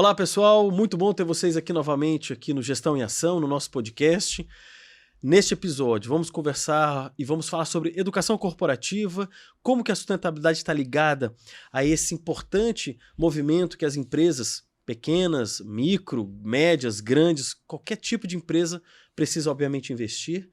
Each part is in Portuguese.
Olá, pessoal. Muito bom ter vocês aqui novamente aqui no Gestão em Ação, no nosso podcast. Neste episódio, vamos conversar e vamos falar sobre educação corporativa, como que a sustentabilidade está ligada a esse importante movimento que as empresas pequenas, micro, médias, grandes, qualquer tipo de empresa precisa obviamente investir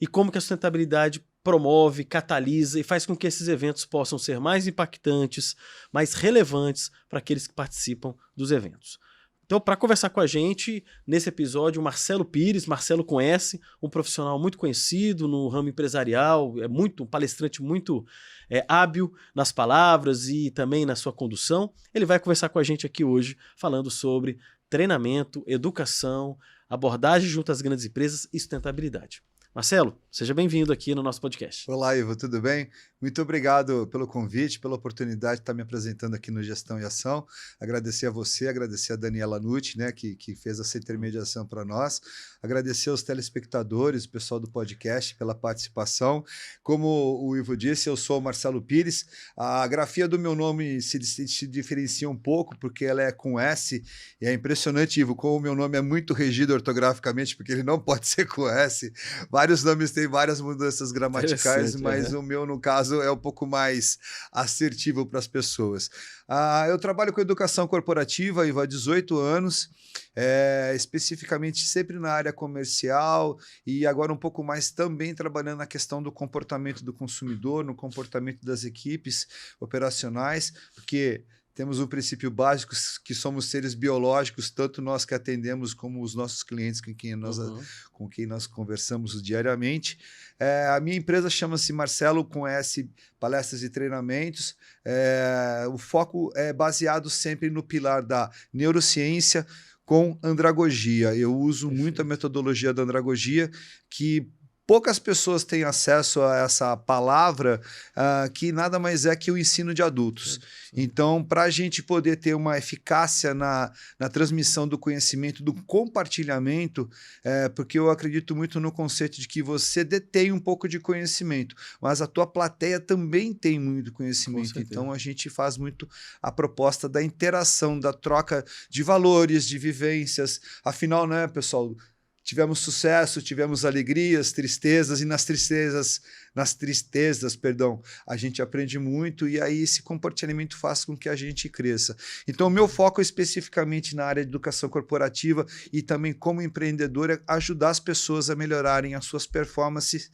e como que a sustentabilidade promove, catalisa e faz com que esses eventos possam ser mais impactantes, mais relevantes para aqueles que participam dos eventos. Então, para conversar com a gente nesse episódio, o Marcelo Pires, Marcelo S, um profissional muito conhecido no ramo empresarial, é muito um palestrante muito é, hábil nas palavras e também na sua condução. Ele vai conversar com a gente aqui hoje falando sobre treinamento, educação, abordagem junto às grandes empresas e sustentabilidade. Marcelo, seja bem-vindo aqui no nosso podcast. Olá, Ivo, tudo bem? Muito obrigado pelo convite, pela oportunidade de estar me apresentando aqui no Gestão e Ação. Agradecer a você, agradecer a Daniela Nucci, né, que, que fez essa intermediação para nós. Agradecer aos telespectadores, o pessoal do podcast, pela participação. Como o Ivo disse, eu sou o Marcelo Pires. A grafia do meu nome se, se diferencia um pouco, porque ela é com S, e é impressionante, Ivo, como o meu nome é muito regido ortograficamente, porque ele não pode ser com S. Vários nomes têm várias mudanças gramaticais, mas o meu, no caso, caso, é um pouco mais assertivo para as pessoas. Ah, eu trabalho com educação corporativa há 18 anos, é, especificamente sempre na área comercial e agora um pouco mais também trabalhando na questão do comportamento do consumidor, no comportamento das equipes operacionais, porque temos um princípio básico que somos seres biológicos, tanto nós que atendemos como os nossos clientes com quem nós, uhum. com quem nós conversamos diariamente. É, a minha empresa chama-se Marcelo com S Palestras e Treinamentos. É, o foco é baseado sempre no pilar da neurociência com andragogia. Eu uso muito a metodologia da andragogia, que poucas pessoas têm acesso a essa palavra, uh, que nada mais é que o ensino de adultos. Então, para a gente poder ter uma eficácia na, na transmissão do conhecimento, do compartilhamento, é, porque eu acredito muito no conceito de que você detém um pouco de conhecimento, mas a tua plateia também tem muito conhecimento. Então, a gente faz muito a proposta da interação, da troca de valores, de vivências. Afinal, né, pessoal? Tivemos sucesso, tivemos alegrias, tristezas e nas tristezas, nas tristezas, perdão, a gente aprende muito e aí esse comportamento faz com que a gente cresça. Então, o meu foco é especificamente na área de educação corporativa e também como empreendedor é ajudar as pessoas a melhorarem as suas performances,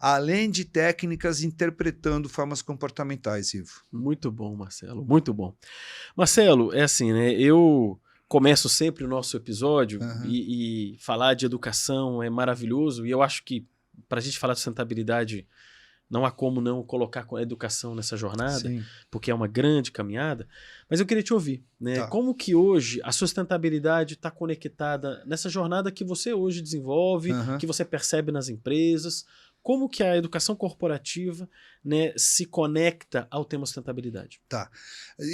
além de técnicas interpretando formas comportamentais, Ivo. Muito bom, Marcelo, muito bom. Marcelo, é assim, né? Eu começo sempre o nosso episódio uhum. e, e, falar de educação é maravilhoso. E eu acho que para a gente falar de sustentabilidade, não há como não colocar a educação nessa jornada, Sim. porque é uma grande caminhada. Mas eu queria te ouvir, né? Tá. Como que hoje a sustentabilidade está conectada nessa jornada que você hoje desenvolve, uhum. que você percebe nas empresas? Como que a educação corporativa né, se conecta ao tema sustentabilidade. Tá.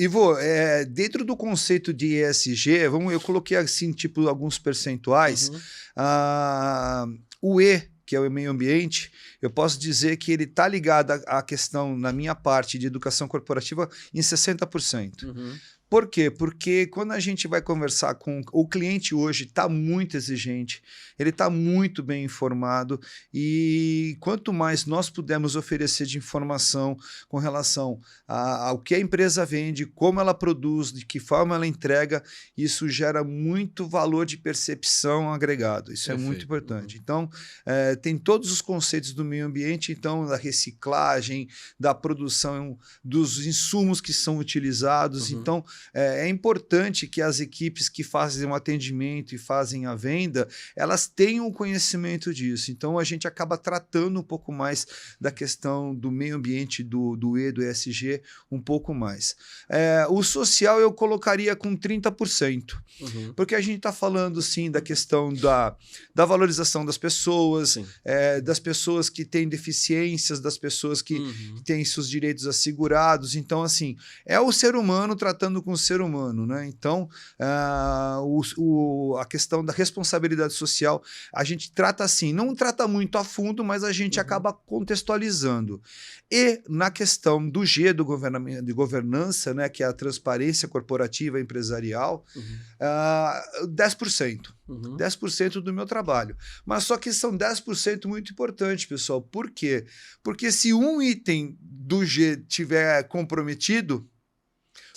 Ivo, é, dentro do conceito de ESG, vamos, eu coloquei assim, tipo, alguns percentuais. Uhum. Ah, o E, que é o meio ambiente, eu posso dizer que ele está ligado à questão, na minha parte de educação corporativa, em 60%. Uhum. Por quê? Porque quando a gente vai conversar com o cliente hoje está muito exigente, ele está muito bem informado e quanto mais nós pudermos oferecer de informação com relação a, ao que a empresa vende, como ela produz, de que forma ela entrega, isso gera muito valor de percepção agregado. Isso Perfeito. é muito importante. Uhum. Então, é, tem todos os conceitos do meio ambiente, então da reciclagem, da produção dos insumos que são utilizados. Uhum. Então, é, é importante que as equipes que fazem o atendimento e fazem a venda, elas tenham o conhecimento disso. Então a gente acaba tratando um pouco mais da questão do meio ambiente, do, do E, do ESG, um pouco mais. É, o social eu colocaria com 30%, uhum. porque a gente está falando sim da questão da, da valorização das pessoas, é, das pessoas que têm deficiências, das pessoas que uhum. têm seus direitos assegurados. Então, assim, é o ser humano tratando com com o ser humano, né? Então, uh, o, o, a questão da responsabilidade social, a gente trata assim, não trata muito a fundo, mas a gente uhum. acaba contextualizando. E na questão do G do de governança, né, que é a transparência corporativa empresarial, uhum. uh, 10%. Uhum. 10% do meu trabalho. Mas só que são 10% muito importante, pessoal. Por quê? Porque se um item do G tiver comprometido,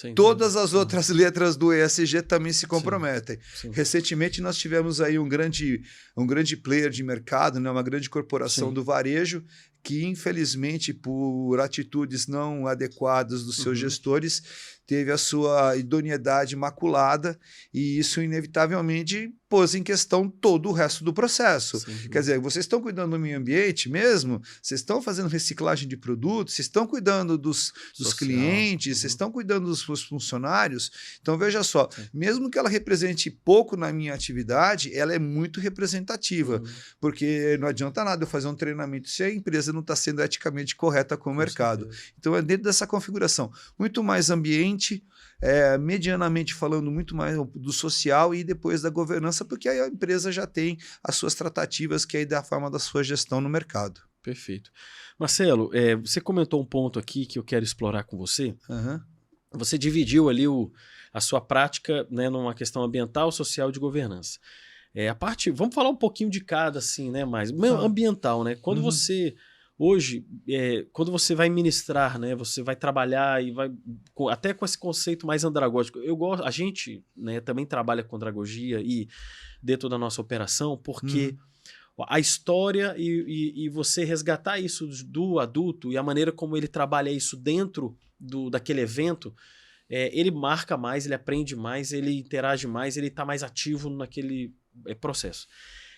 Sim, Todas as outras letras do ESG também se comprometem. Sim, sim. Recentemente nós tivemos aí um grande, um grande player de mercado, né, uma grande corporação do varejo, que infelizmente por atitudes não adequadas dos seus uhum. gestores teve a sua idoneidade maculada e isso inevitavelmente pôs em questão todo o resto do processo. Sim. Quer dizer, vocês estão cuidando do meio ambiente mesmo? Vocês estão fazendo reciclagem de produtos? Vocês estão cuidando dos, dos clientes? Uhum. Vocês estão cuidando dos seus funcionários? Então, veja só, Sim. mesmo que ela represente pouco na minha atividade, ela é muito representativa, uhum. porque não adianta nada eu fazer um treinamento se a empresa não está sendo eticamente correta com o com mercado. Certeza. Então, é dentro dessa configuração. Muito mais ambiente é, medianamente falando muito mais do social e depois da governança, porque aí a empresa já tem as suas tratativas, que é da forma da sua gestão no mercado. Perfeito. Marcelo, é, você comentou um ponto aqui que eu quero explorar com você. Uhum. Você dividiu ali o, a sua prática né, numa questão ambiental, social e de governança. É, a parte, vamos falar um pouquinho de cada, assim, né? Mais ambiental, né? Quando uhum. você Hoje, é, quando você vai ministrar, né, você vai trabalhar e vai até com esse conceito mais andragógico. Eu gosto, a gente, né, também trabalha com andragogia e dentro da nossa operação, porque hum. a história e, e, e, você resgatar isso do adulto e a maneira como ele trabalha isso dentro do, daquele evento, é, ele marca mais, ele aprende mais, ele interage mais, ele está mais ativo naquele é, processo.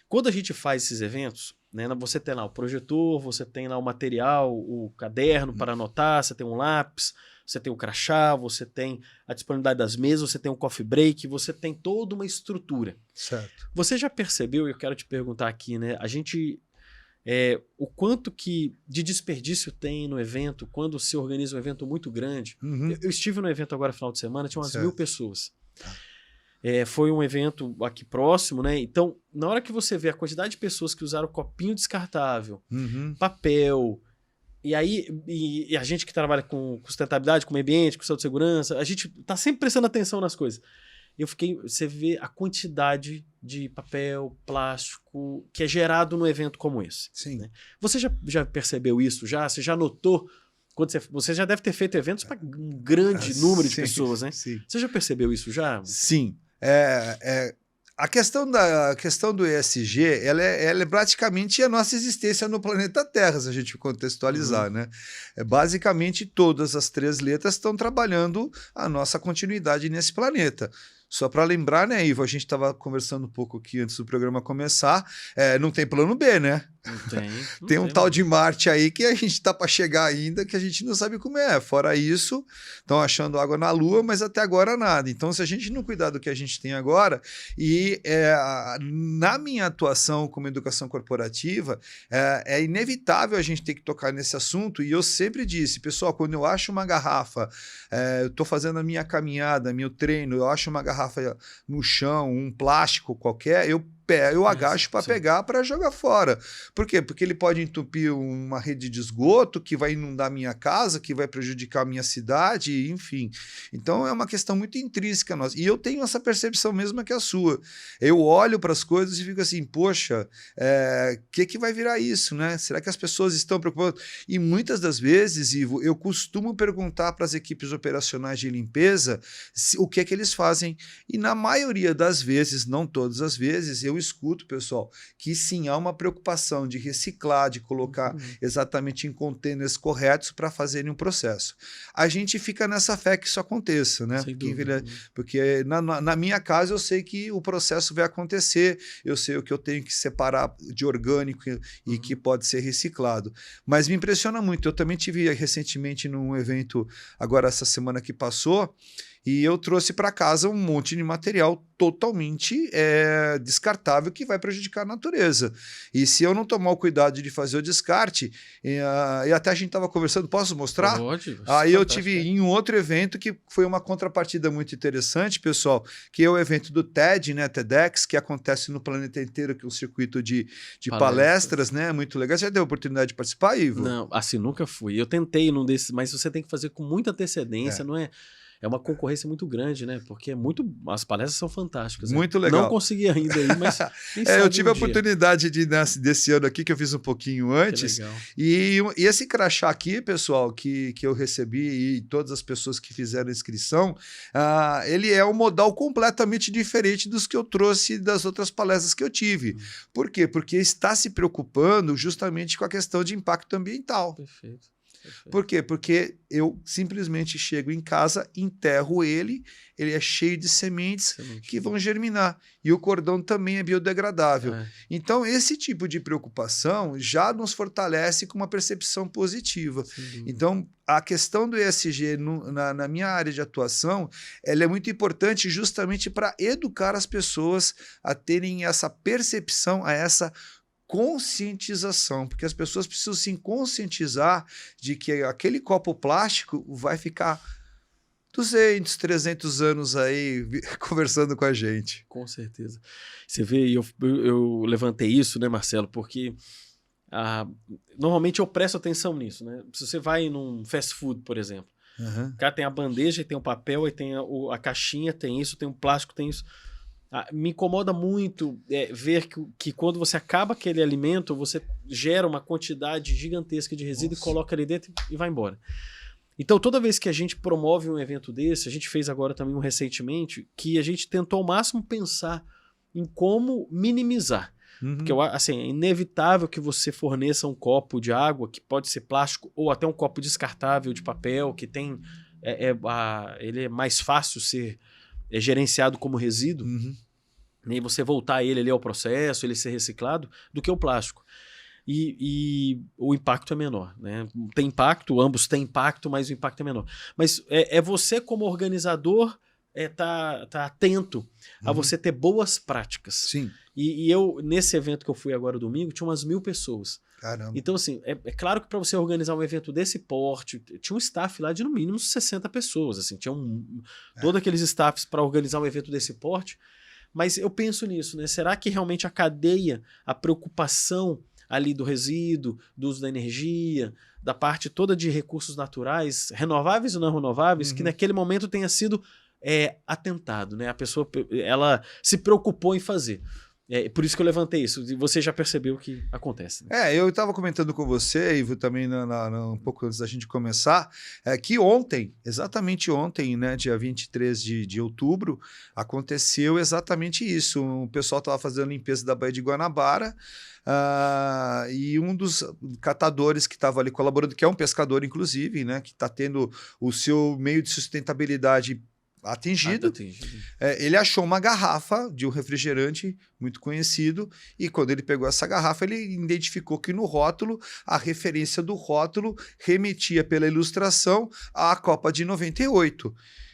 Quando a gente faz esses eventos, né, você tem lá o projetor, você tem lá o material, o caderno para anotar, você tem um lápis, você tem o crachá, você tem a disponibilidade das mesas, você tem o coffee break, você tem toda uma estrutura. Certo. Você já percebeu, e eu quero te perguntar aqui, né? A gente. É, o quanto que de desperdício tem no evento quando se organiza um evento muito grande. Uhum. Eu, eu, estive no evento agora final de semana, tinha umas certo. mil pessoas. Tá. É, foi um evento aqui próximo, né? Então, na hora que você vê a quantidade de pessoas que usaram copinho descartável, uhum. papel, e aí e, e, a gente que trabalha com sustentabilidade, com meio ambiente, com saúde e segurança, a gente tá sempre prestando atenção nas coisas. Eu fiquei, você vê a quantidade de papel, plástico que é gerado num evento como esse. Sim. Né? Você já, já percebeu isso? Já? Você já notou quando você, você já deve ter feito eventos para um grande ah, número de pessoas, né? Sim. Você já percebeu isso já? Sim. É, é, a questão, da, a questão do ESG, ela é, ela é praticamente a nossa existência no planeta Terra, se a gente contextualizar, uhum. né? É, basicamente, todas as três letras estão trabalhando a nossa continuidade nesse planeta. Só para lembrar, né, Ivo, a gente estava conversando um pouco aqui antes do programa começar, é, não tem plano B, né? Não tem. Não tem um tal de Marte aí que a gente tá para chegar ainda, que a gente não sabe como é. Fora isso, estão achando água na Lua, mas até agora nada. Então, se a gente não cuidar do que a gente tem agora, e é, na minha atuação como educação corporativa, é, é, inevitável a gente ter que tocar nesse assunto. E eu sempre disse, pessoal, quando eu acho uma garrafa, é, eu estou fazendo a minha caminhada, meu treino, eu acho uma garrafa no chão, um plástico qualquer, eu pé, eu agacho para pegar para jogar fora. Por quê? Porque ele pode entupir uma rede de esgoto que vai inundar minha casa, que vai prejudicar a minha cidade, enfim. Então é uma questão muito intrínseca nossa. E eu tenho essa percepção mesma que a sua. Eu olho para as coisas e fico assim, poxa, o é, que, que vai virar isso, né? Será que as pessoas estão preocupadas? E muitas das vezes, Ivo, eu costumo perguntar para as equipes operacionais de limpeza se, o que é que eles fazem. E na maioria das vezes, não todas as vezes, eu escuto, pessoal, que sim, há uma preocupação de reciclar, de colocar uhum. exatamente em contêineres corretos para fazerem um processo. A gente fica nessa fé que isso aconteça, né? Porque, dúvida, porque na, na, minha casa eu sei que o processo vai acontecer, eu sei o que eu tenho que separar de orgânico e, uhum. que pode ser reciclado. Mas me impressiona muito. Eu também tive recentemente num evento, agora essa semana que passou, e eu trouxe para casa um monte de material totalmente é, descartável que vai prejudicar a natureza. E se eu não tomar o cuidado de fazer o descarte, e, uh, e até a gente estava conversando, posso mostrar? Pode. Aí eu tive em um outro evento que foi uma contrapartida muito interessante, pessoal, que é o evento do TED, né, TEDx, que acontece no planeta inteiro, que é um circuito de, de palestras. palestras, né, muito legal. Você já deu a oportunidade de participar, Ivo? Não, assim, nunca fui. Eu tentei num desses, mas você tem que fazer com muita antecedência, é. não é? É uma concorrência muito grande, né? Porque é muito, as palestras são fantásticas. Né? Muito né? legal. Não consegui ainda aí, mas. é, eu tive um a oportunidade de nesse, desse ano aqui, que eu fiz um pouquinho antes. E, e esse crachá aqui, pessoal, que, que eu recebi e todas as pessoas que fizeram a inscrição, uh, ele é um modal completamente diferente dos que eu trouxe das outras palestras que eu tive. Uhum. Por quê? Porque está se preocupando justamente com a questão de impacto ambiental. Perfeito. Por quê? Porque eu simplesmente chego em casa, enterro ele, ele é cheio de sementes Semente. que vão germinar. E o cordão também é biodegradável. É. Então, esse tipo de preocupação já nos fortalece com uma percepção positiva. Então, a questão do ESG no, na, na, minha área de atuação, ela é muito importante justamente para educar as pessoas a terem essa percepção, a essa conscientização, porque as pessoas precisam se conscientizar de que aquele copo plástico vai ficar 200, 300 anos aí conversando com a gente. Com certeza. Você vê, eu, eu levantei isso, né, Marcelo, porque ah, normalmente eu presto atenção nisso, né? Se você vai num fast food, por exemplo, uhum. o cara tem a bandeja, tem o papel, tem a, a caixinha, tem isso, tem o plástico, tem isso. Ah, me incomoda muito é, ver que, que, quando você acaba aquele alimento, você gera uma quantidade gigantesca de resíduo Nossa. e coloca ali dentro e vai embora. Então, toda vez que a gente promove um evento desse, a gente fez agora também um recentemente, que a gente tentou ao máximo pensar em como minimizar. Uhum. Porque assim, é inevitável que você forneça um copo de água, que pode ser plástico, ou até um copo descartável de papel, que tem. É, é a, ele é mais fácil ser é gerenciado como resíduo, uhum. e você voltar ele ali ao processo, ele ser reciclado, do que o plástico. E, e, o impacto é menor. Né? Tem impacto, ambos têm impacto, mas o impacto é menor. Mas é, é você, como organizador, é, tá, tá atento uhum. a você ter boas práticas. Sim. E, e, eu, nesse evento que eu fui agora domingo, tinha umas mil pessoas. Caramba. Então, assim, é, é claro que para você organizar um evento desse porte, tinha um staff lá de no mínimo 60 pessoas, assim, tinha um, é. todos aqueles staffs para organizar um evento desse porte. Mas eu penso nisso, né? Será que realmente a cadeia, a preocupação ali do resíduo, do uso da energia, da parte toda de recursos naturais, renováveis ou não renováveis, uhum. que naquele momento tenha sido é, atentado, né? A pessoa ela se preocupou em fazer. É por isso que eu levantei isso. E você já percebeu o que acontece. Né? É, eu estava comentando com você, Ivo, também na, na, um pouco antes da gente começar, é, que ontem, exatamente ontem, né, dia 23 de, de outubro, aconteceu exatamente isso. O pessoal estava fazendo limpeza da Baía de Guanabara. Uh, e um dos catadores que estava ali colaborando, que é um pescador, inclusive, né, que está tendo o seu meio de sustentabilidade atingido. atingido. É, ele achou uma garrafa de um refrigerante muito conhecido e quando ele pegou essa garrafa ele identificou que no rótulo a referência do rótulo remetia pela ilustração à Copa de 98.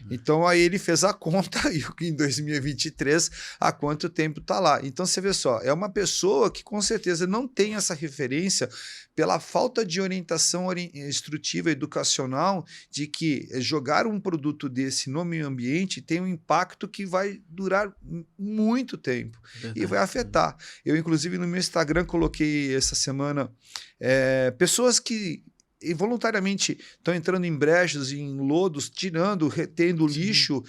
Então aí ele fez a conta e em 2023 há quanto tempo está lá. Então você vê só, é uma pessoa que com certeza não tem essa referência pela falta de orientação instrutiva educacional de que jogar um produto desse no meio ambiente tem um impacto que vai durar muito tempo Verdade. E vai afetar. Eu inclusive no meu Instagram coloquei essa semana é, pessoas que involuntariamente estão entrando em brechas, em lodos, tirando, retendo Sim. lixo,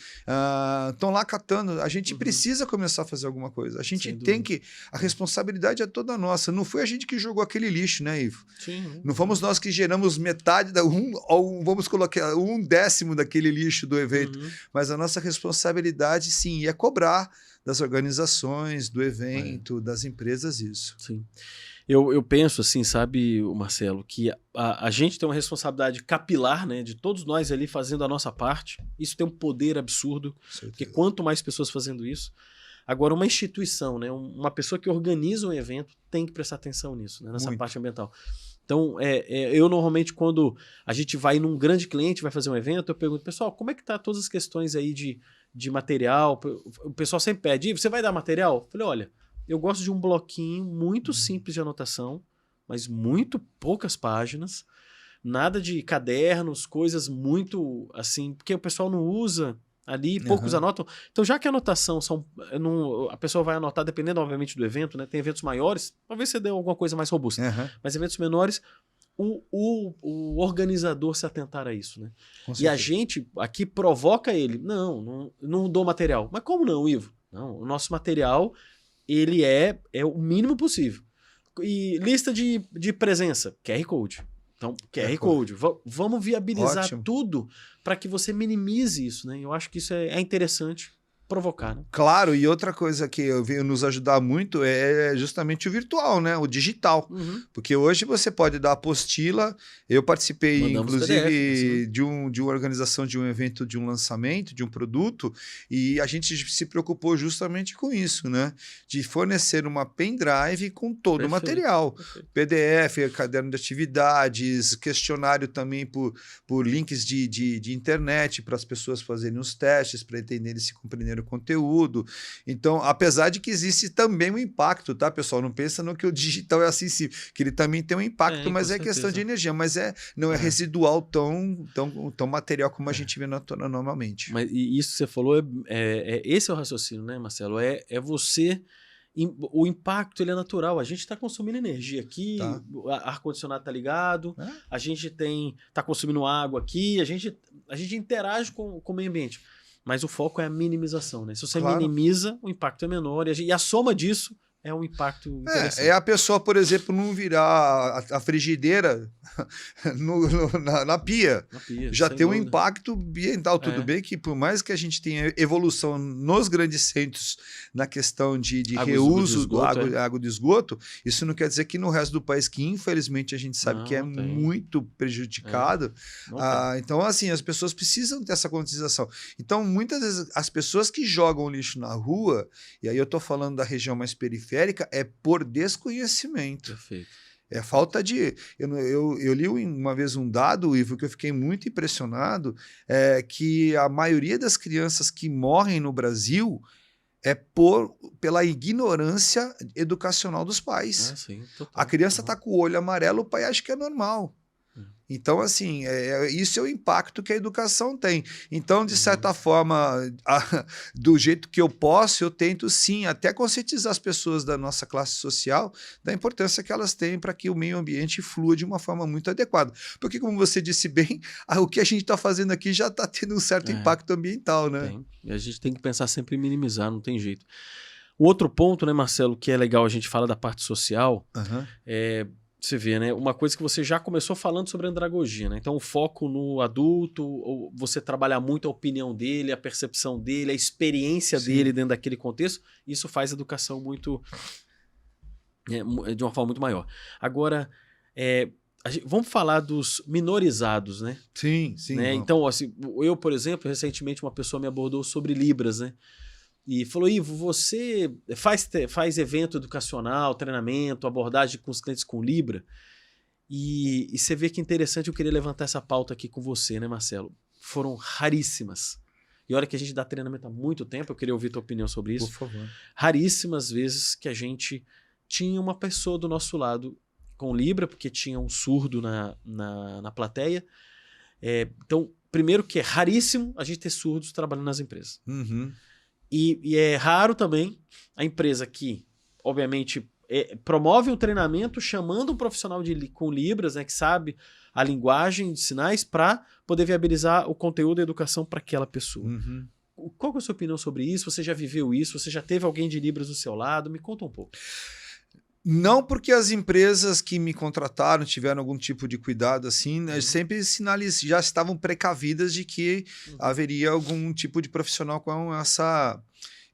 estão uh, lá catando. A gente uhum. precisa começar a fazer alguma coisa. A gente tem que. A responsabilidade é toda nossa. Não foi a gente que jogou aquele lixo, né, Ivo? Sim. Não fomos nós que geramos metade da um, ou vamos colocar um décimo daquele lixo do evento. Uhum. Mas a nossa responsabilidade, sim, é cobrar das organizações, do evento, é. das empresas, isso. Sim. Eu, eu penso assim, sabe, Marcelo, que a, a gente tem uma responsabilidade capilar, né, de todos nós ali fazendo a nossa parte. Isso tem um poder absurdo, porque quanto mais pessoas fazendo isso. Agora, uma instituição, né, uma pessoa que organiza um evento tem que prestar atenção nisso, né, nessa Muito. parte ambiental. Então, é, é, eu normalmente, quando a gente vai num grande cliente, vai fazer um evento, eu pergunto, pessoal, como é que tá todas as questões aí de, de material? O pessoal sempre pede, você vai dar material? Eu falei, olha, eu gosto de um bloquinho muito uhum. simples de anotação, mas muito poucas páginas, nada de cadernos, coisas muito assim, porque o pessoal não usa ali, poucos uhum. anotam. Então, já que a anotação são. Não, a pessoa vai anotar, dependendo, obviamente, do evento, né? Tem eventos maiores, talvez você dê alguma coisa mais robusta. Uhum. Mas eventos menores, o, o, o, organizador se atentar a isso, né? E a gente aqui provoca ele. Não, não, não dou material. Mas como não, Ivo? Não, o nosso material, ele é, é o mínimo possível. E lista de, de presença, QR Code. Então, QR Code. vamos viabilizar Ótimo. tudo para que você minimize isso, né? Eu acho que isso é, é interessante provocar. Né? Claro, e outra coisa que veio nos ajudar muito é justamente o virtual, né? O digital. Uhum. Porque hoje você pode dar apostila. Eu participei, Mandamos inclusive, PDF, de, um, de uma organização de um evento de um lançamento de um produto, e a gente se preocupou justamente com isso, né? De fornecer uma pendrive com todo Perfeito. o material. Perfeito. PDF, caderno de atividades, questionário também por, por links de, de, de internet para as pessoas fazerem os testes, para entenderem se compreenderam o conteúdo. Então, apesar de que existe também um impacto, tá, pessoal? Não pensa no que o digital é acessível, que ele também tem um impacto, é, mas é certeza. questão de energia, mas é não é, é, residual tão, tão, tão material como a é. gente vê normalmente. Mas e isso que você falou, é, é, é, esse é o raciocínio, né, Marcelo? É, é você o impacto ele é natural. A gente está consumindo energia aqui, tá. ar-condicionado está ligado, é? a gente tem está consumindo água aqui, a gente, a gente interage com, com o meio ambiente. Mas o foco é a minimização, né? Se você claro. minimiza, o impacto é menor. E a, e a soma disso é um impacto é, é, a pessoa, por exemplo, não virar a, a frigideira no, no, na, na, pia. na, pia. Já tem dúvida. um impacto ambiental. Tudo é. bem que, por mais que a gente tenha evolução nos grandes centros na questão de, de água reuso do água, é. água de esgoto, isso não quer dizer que no resto do país, que infelizmente a gente sabe não, que é tem. muito prejudicado. É. Ah, então, assim, as pessoas precisam dessa conscientização. Então, muitas vezes, as pessoas que jogam lixo na rua, e aí eu estou falando da região mais periférica, periférica é por desconhecimento. Perfeito. É falta de. Eu, eu, eu, li uma vez um dado, Ivo, que eu fiquei muito impressionado: é que a maioria das crianças que morrem no Brasil é por, pela ignorância educacional dos pais. Ah, sim, a criança está com o olho amarelo, o pai acha que é normal. Então, assim, é, é, isso é o impacto que a educação tem. Então, de certa uhum. forma, a, do jeito que eu posso, eu tento sim até conscientizar as pessoas da nossa classe social da importância que elas têm para que o meio ambiente flua de uma forma muito adequada. Porque, como você disse bem, a, o que a gente está fazendo aqui já está tendo um certo é, impacto ambiental, né? Tem. E a gente tem que pensar sempre em minimizar, não tem jeito. O outro ponto, né, Marcelo, que é legal a gente fala da parte social, uhum. é você vê, né? Uma coisa que você já começou falando sobre andragogia, né? Então, o foco no adulto, você trabalhar muito a opinião dele, a percepção dele, a experiência Sim. dele dentro daquele contexto, isso faz a educação muito. É, de uma forma muito maior. Agora, é, gente, vamos falar dos minorizados, né? Sim, sim. Né? Então, assim, eu, por exemplo, recentemente uma pessoa me abordou sobre Libras, né? E falou: Ivo, você faz, faz evento educacional, treinamento, abordagem com os clientes com Libra. E, e você vê que interessante, eu queria levantar essa pauta aqui com você, né, Marcelo? Foram raríssimas. E olha que a gente dá treinamento há muito tempo, eu queria ouvir tua opinião sobre isso. Por favor. Raríssimas vezes que a gente tinha uma pessoa do nosso lado com Libra, porque tinha um surdo na, na, na plateia. É, então, primeiro que é raríssimo a gente ter surdos trabalhando nas empresas. Uhum. E, e é raro também a empresa que, obviamente, é, promove um treinamento chamando um profissional de, com Libras, né, que sabe a linguagem de sinais, para poder viabilizar o conteúdo e a educação para aquela pessoa. Uhum. Qual é a sua opinião sobre isso? Você já viveu isso? Você já teve alguém de Libras do seu lado? Me conta um pouco. Não porque as empresas que me contrataram tiveram algum tipo de cuidado assim, né, uhum. sempre sinaliz... já estavam precavidas de que uhum. haveria algum tipo de profissional com essa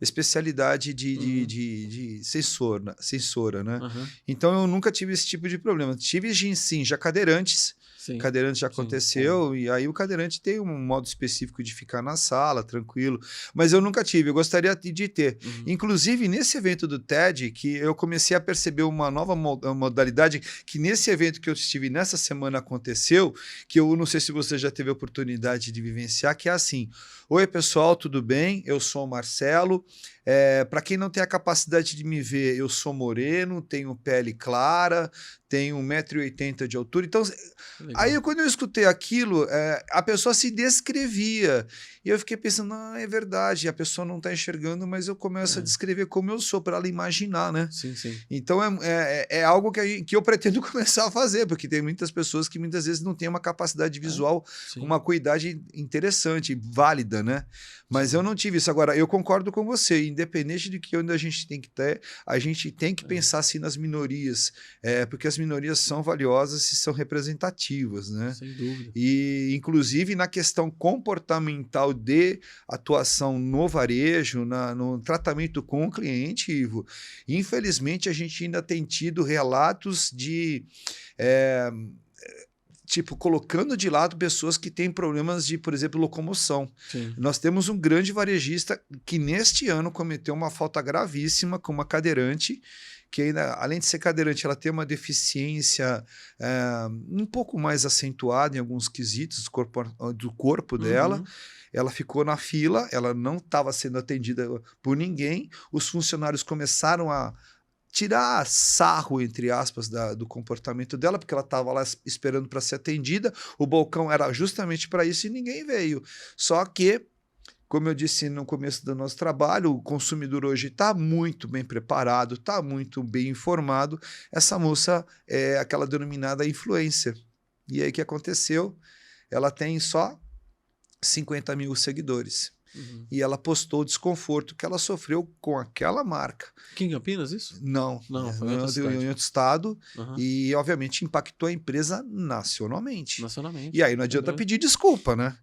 especialidade de, de, uhum. de, de sensor, né, sensora, né? Então eu nunca tive esse tipo de problema. Tive sim já cadeirantes Sim. Cadeirante já Sim, aconteceu, e aí o cadeirante tem um modo específico de ficar na sala, tranquilo. Mas eu nunca tive, eu gostaria de ter. Uhum. Inclusive, nesse evento do TED, que eu comecei a perceber uma nova mo- modalidade, que nesse evento que eu estive nessa semana aconteceu, que eu não sei se você já teve a oportunidade de vivenciar, que é assim: Oi, pessoal, tudo bem? Eu sou o Marcelo. Para quem não tem a capacidade de me ver, eu sou moreno, tenho pele clara, tenho 1,80m de altura. Então, Legal. Aí, quando eu escutei aquilo, é, a pessoa se descrevia. E eu fiquei pensando, ah, é verdade, a pessoa não está enxergando, mas eu começo É. a descrever como eu sou, para ela imaginar, né? Sim, sim. Então, é, é, é algo que, gente- que eu pretendo começar a fazer, porque tem muitas pessoas que muitas vezes não têm uma capacidade visual, sim. uma cuidade interessante, válida, né? Mas eu não tive isso. Agora, eu concordo com você, independente de que onde a gente tem que ter, a gente tem que É. pensar assim nas minorias, é, porque as minorias são valiosas e são representativas, né? Sem dúvida. E, inclusive, na questão comportamental de atuação no varejo, na- no tratamento com o cliente, Ivo, infelizmente a gente ainda tem tido relatos de. é, Tipo, colocando de lado pessoas que têm problemas de, por exemplo, locomoção. Sim. Nós temos um grande varejista que neste ano cometeu uma falta gravíssima com uma cadeirante, que ainda, além de ser cadeirante, ela tem uma deficiência eh, um pouco mais acentuada em alguns quesitos do corpo, do corpo dela. Uhum. Ela ficou na fila, ela não estava sendo atendida por ninguém. Os funcionários começaram a tirar sarro, entre aspas, da- do comportamento dela, porque ela estava lá es- esperando para ser atendida. O balcão era justamente para isso e ninguém veio. Só que, como eu disse no começo do nosso trabalho, o consumidor hoje está muito bem preparado, está muito bem informado. Essa moça é aquela denominada influencer. E aí o que aconteceu? Ela tem só 50 mil seguidores. Uhum. E ela postou o desconforto que ela sofreu com aquela marca. Aqui em Campinas, isso? Não, Não, é, foi em outra em outro estado Aham. e, obviamente, impactou a empresa nacionalmente. Nacionalmente. E aí não adianta Legal. pedir desculpa, né?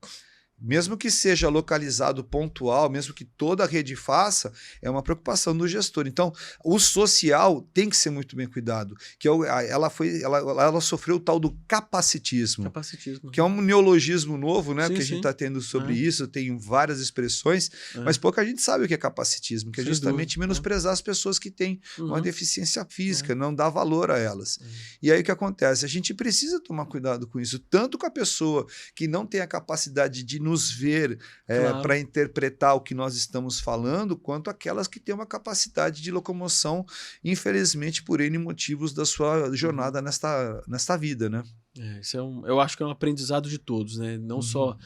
Mesmo que seja localizado pontual, mesmo que toda a rede faça, é uma preocupação do gestor. Então, o social tem que ser muito bem cuidado. Que é ela foi, ela, ela sofreu o tal do capacitismo Capacitismo. que é um neologismo novo, né? Sim, que a gente está tendo sobre É. isso, tem várias expressões, É. mas pouca gente sabe o que é capacitismo, que é Sem justamente dúvida, menosprezar as pessoas que têm uma Uhum. deficiência física, não dar valor a elas. É. E aí o que acontece? A gente precisa tomar cuidado com isso, tanto com a pessoa que não tem a capacidade de nos ver Claro. para interpretar o que nós estamos falando, quanto aquelas que têm uma capacidade de locomoção, infelizmente, por N motivos da sua jornada Uhum. nesta, nesta vida, né? É, isso é um, eu acho que é um aprendizado de todos, né? Não Uhum. só.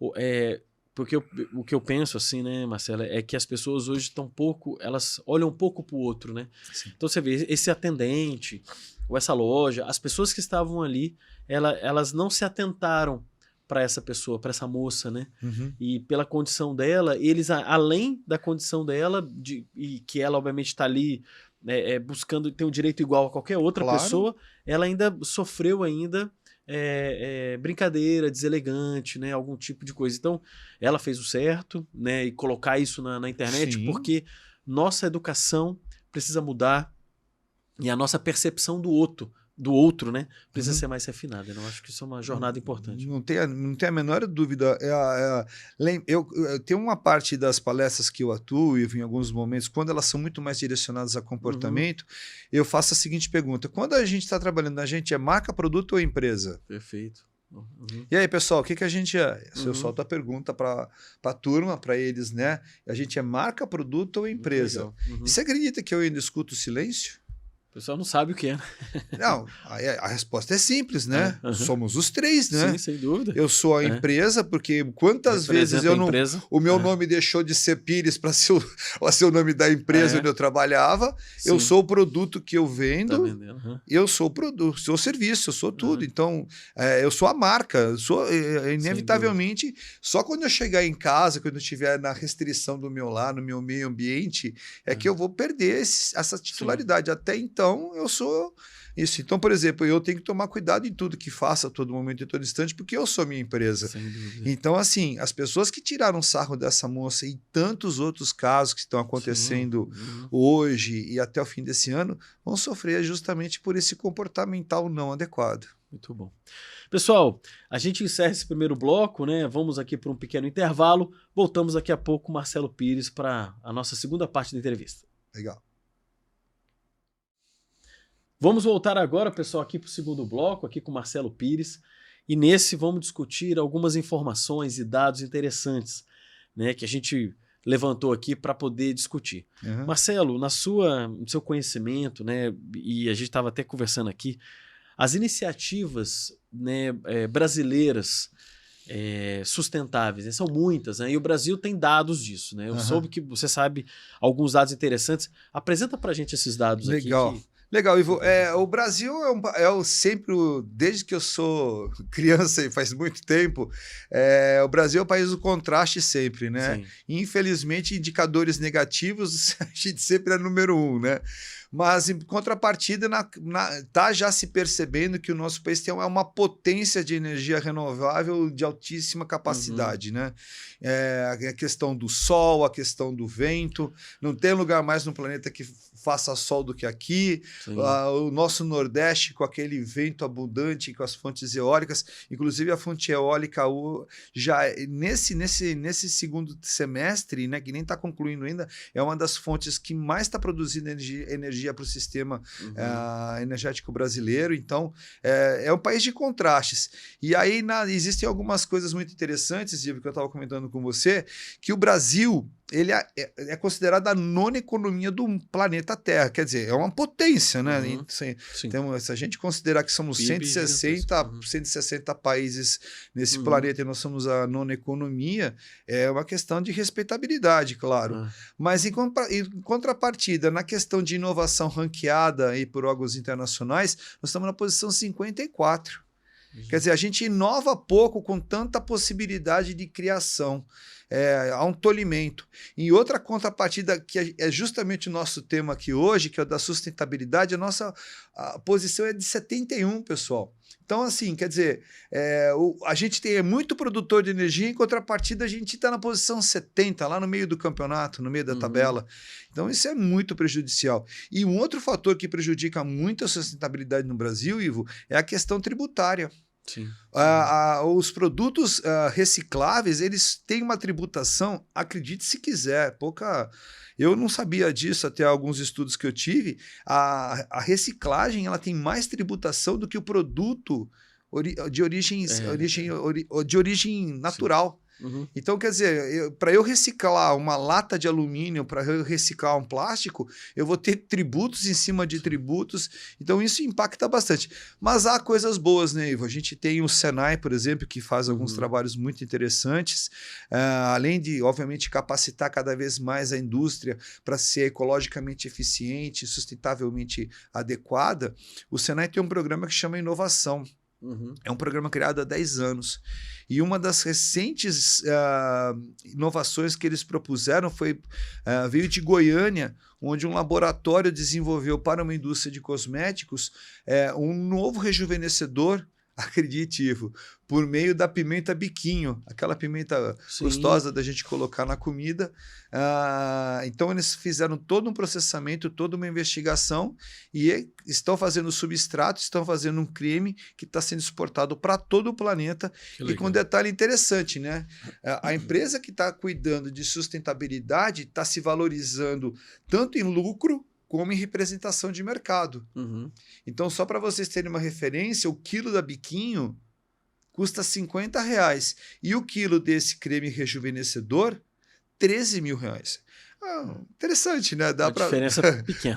o- É, porque eu- o que eu penso, assim, né, Marcela, é que as pessoas hoje estão pouco. Elas olham um pouco pro outro, né? Sim. Então você vê, esse atendente, ou essa loja, as pessoas que estavam ali, ela- elas não se atentaram para essa pessoa, para essa moça, né? Uhum. E pela condição dela, eles, além da condição dela, de, e que ela obviamente está ali né, é, buscando ter um direito igual a qualquer outra Claro. pessoa, ela ainda sofreu ainda é, é, brincadeira, deselegante, né, algum tipo de coisa. Então, ela fez o certo, né, e colocar isso na, na internet, Sim. porque nossa educação precisa mudar e a nossa percepção do outro, do outro, né, precisa Uhum. ser mais refinada. Né? Eu acho que isso é uma jornada importante. Não tem, a- não tem a menor dúvida. É é lem- eu, eu tenho uma parte das palestras que eu atuo, e em alguns momentos, quando elas são muito mais direcionadas a comportamento, eu faço a seguinte pergunta: quando a gente está trabalhando, a gente é marca, produto ou empresa? Perfeito. Uhum. E aí, pessoal, o que, que a gente é? Se eu Uhum. solto a pergunta para a turma, para eles, né? A gente é marca, produto ou empresa? Uhum. E você acredita que eu ainda escuto silêncio? O pessoal não sabe o que é. né? Não, a, a resposta é simples, né? É, uhum. Somos os três, né? Sim, sem dúvida. Eu sou a É. empresa, porque quantas vezes eu não. empresa. O meu É. nome deixou de ser Pires para ser, ser o nome da empresa É. onde eu trabalhava. Eu Sim, sou o produto que eu tá vendo. vendendo. aham. eu sou o produto, sou o serviço, eu sou tudo. Uhum. Então, é, eu sou a marca. Eu sou, é, inevitavelmente, só quando eu chegar em casa, quando eu estiver na restrição do meu lar, no meu meio ambiente, é que eu vou perder esse- essa titularidade. Até então, eu sou isso. Então, por exemplo, eu tenho que tomar cuidado em tudo que faço a todo momento, em todo instante, porque eu sou minha empresa. Então, assim, as pessoas que tiraram sarro dessa moça e tantos outros casos que estão acontecendo Sim, uhum. hoje e até o fim desse ano vão sofrer justamente por esse comportamental não adequado. Muito bom. Pessoal, a gente encerra esse primeiro bloco, né? Vamos aqui para um pequeno intervalo. Voltamos daqui a pouco com Marcelo Pires para a nossa segunda parte da entrevista. Legal. Vamos voltar agora, pessoal, aqui para o segundo bloco, aqui com Marcelo Pires. E nesse vamos discutir algumas informações e dados interessantes, né, que a gente levantou aqui para poder discutir. Uhum. Marcelo, na sua, no seu conhecimento, né, e a gente estava até conversando aqui, as iniciativas né, é, brasileiras é, sustentáveis, né, são muitas, né, e o Brasil tem dados disso. Né, eu uhum. soube que você sabe alguns dados interessantes. Apresenta para a gente esses dados Legal. aqui. Legal. Legal, Ivo. É, o Brasil é, um, é o, sempre, desde que eu sou criança e faz muito tempo, é, o Brasil é o país do contraste sempre, né? Sim. Infelizmente, indicadores negativos, a gente sempre é número um, né? Mas, em contrapartida, está já se percebendo que o nosso país tem uma potência de energia renovável de altíssima capacidade. Uhum. Né? É, a questão do sol, a questão do vento. Não tem lugar mais no planeta que faça sol do que aqui. O nosso Nordeste, com aquele vento abundante, com as fontes eólicas, inclusive a fonte eólica já nesse, nesse, nesse segundo semestre, né, que nem está concluindo ainda, é uma das fontes que mais está produzindo energia, para o sistema uhum. uh, energético brasileiro. Então, é, é, um país de contrastes. E aí na, existem algumas coisas muito interessantes, que eu estava comentando com você, que o Brasil ele é, é, é considerado a nona economia do planeta Terra. Quer dizer, é uma potência, né? Uhum. Se, se a gente considerar que somos 160, uhum. 160 países nesse uhum. planeta e nós somos a nona economia, é uma questão de respeitabilidade, claro. Uhum. Mas em, em, contrapartida, na questão de inovação ranqueada aí por órgãos internacionais, nós estamos na posição 54. Quer dizer, a gente inova pouco com tanta possibilidade de criação é, há um tolimento. Em outra contrapartida, que é, é justamente o nosso tema aqui hoje, que é o da sustentabilidade, a nossa a posição é de 71, pessoal. Então, assim, quer dizer, é, o, a gente tem é muito produtor de energia, em contrapartida, a gente está na posição 70, lá no meio do campeonato, no meio da uhum. tabela. Então, isso é muito prejudicial. E um outro fator que prejudica muito a sustentabilidade no Brasil, Ivo, é a questão tributária. Sim. os produtos uh, recicláveis, eles têm uma tributação, acredite se quiser, pouca... Eu não sabia disso até alguns estudos que eu tive. A, a reciclagem ela tem mais tributação do que o produto ori de origem, é. origem, ori de origem natural. Uhum. Então, quer dizer, para eu reciclar uma lata de alumínio, para eu reciclar um plástico, eu vou ter tributos em cima de tributos. Então, isso impacta bastante. Mas há coisas boas, né, Ivo? A gente tem o Senai, por exemplo, que faz alguns uhum. trabalhos muito interessantes, uh, além de, obviamente, capacitar cada vez mais a indústria para ser ecologicamente eficiente, sustentavelmente adequada. O Senai tem um programa que chama Inovação. Uhum. É um programa criado há 10 anos. E uma das recentes uh, inovações que eles propuseram foi uh, veio de Goiânia, onde um laboratório desenvolveu para uma indústria de cosméticos uh, um novo rejuvenescedor acredite, Ivo, por meio da pimenta biquinho, aquela pimenta Sim. gostosa da gente colocar na comida. Ah, então, eles fizeram todo um processamento, toda uma investigação e estão fazendo substrato, estão fazendo um creme que está sendo exportado para todo o planeta. E com um detalhe interessante, né? A empresa que está cuidando de sustentabilidade está se valorizando tanto em lucro como em representação de mercado. Uhum. Então, só para vocês terem uma referência, o quilo da biquinho custa 50 reais. E o quilo desse creme rejuvenescedor, 13 mil reais. Ah, interessante, né? Dá pra... diferença pequena.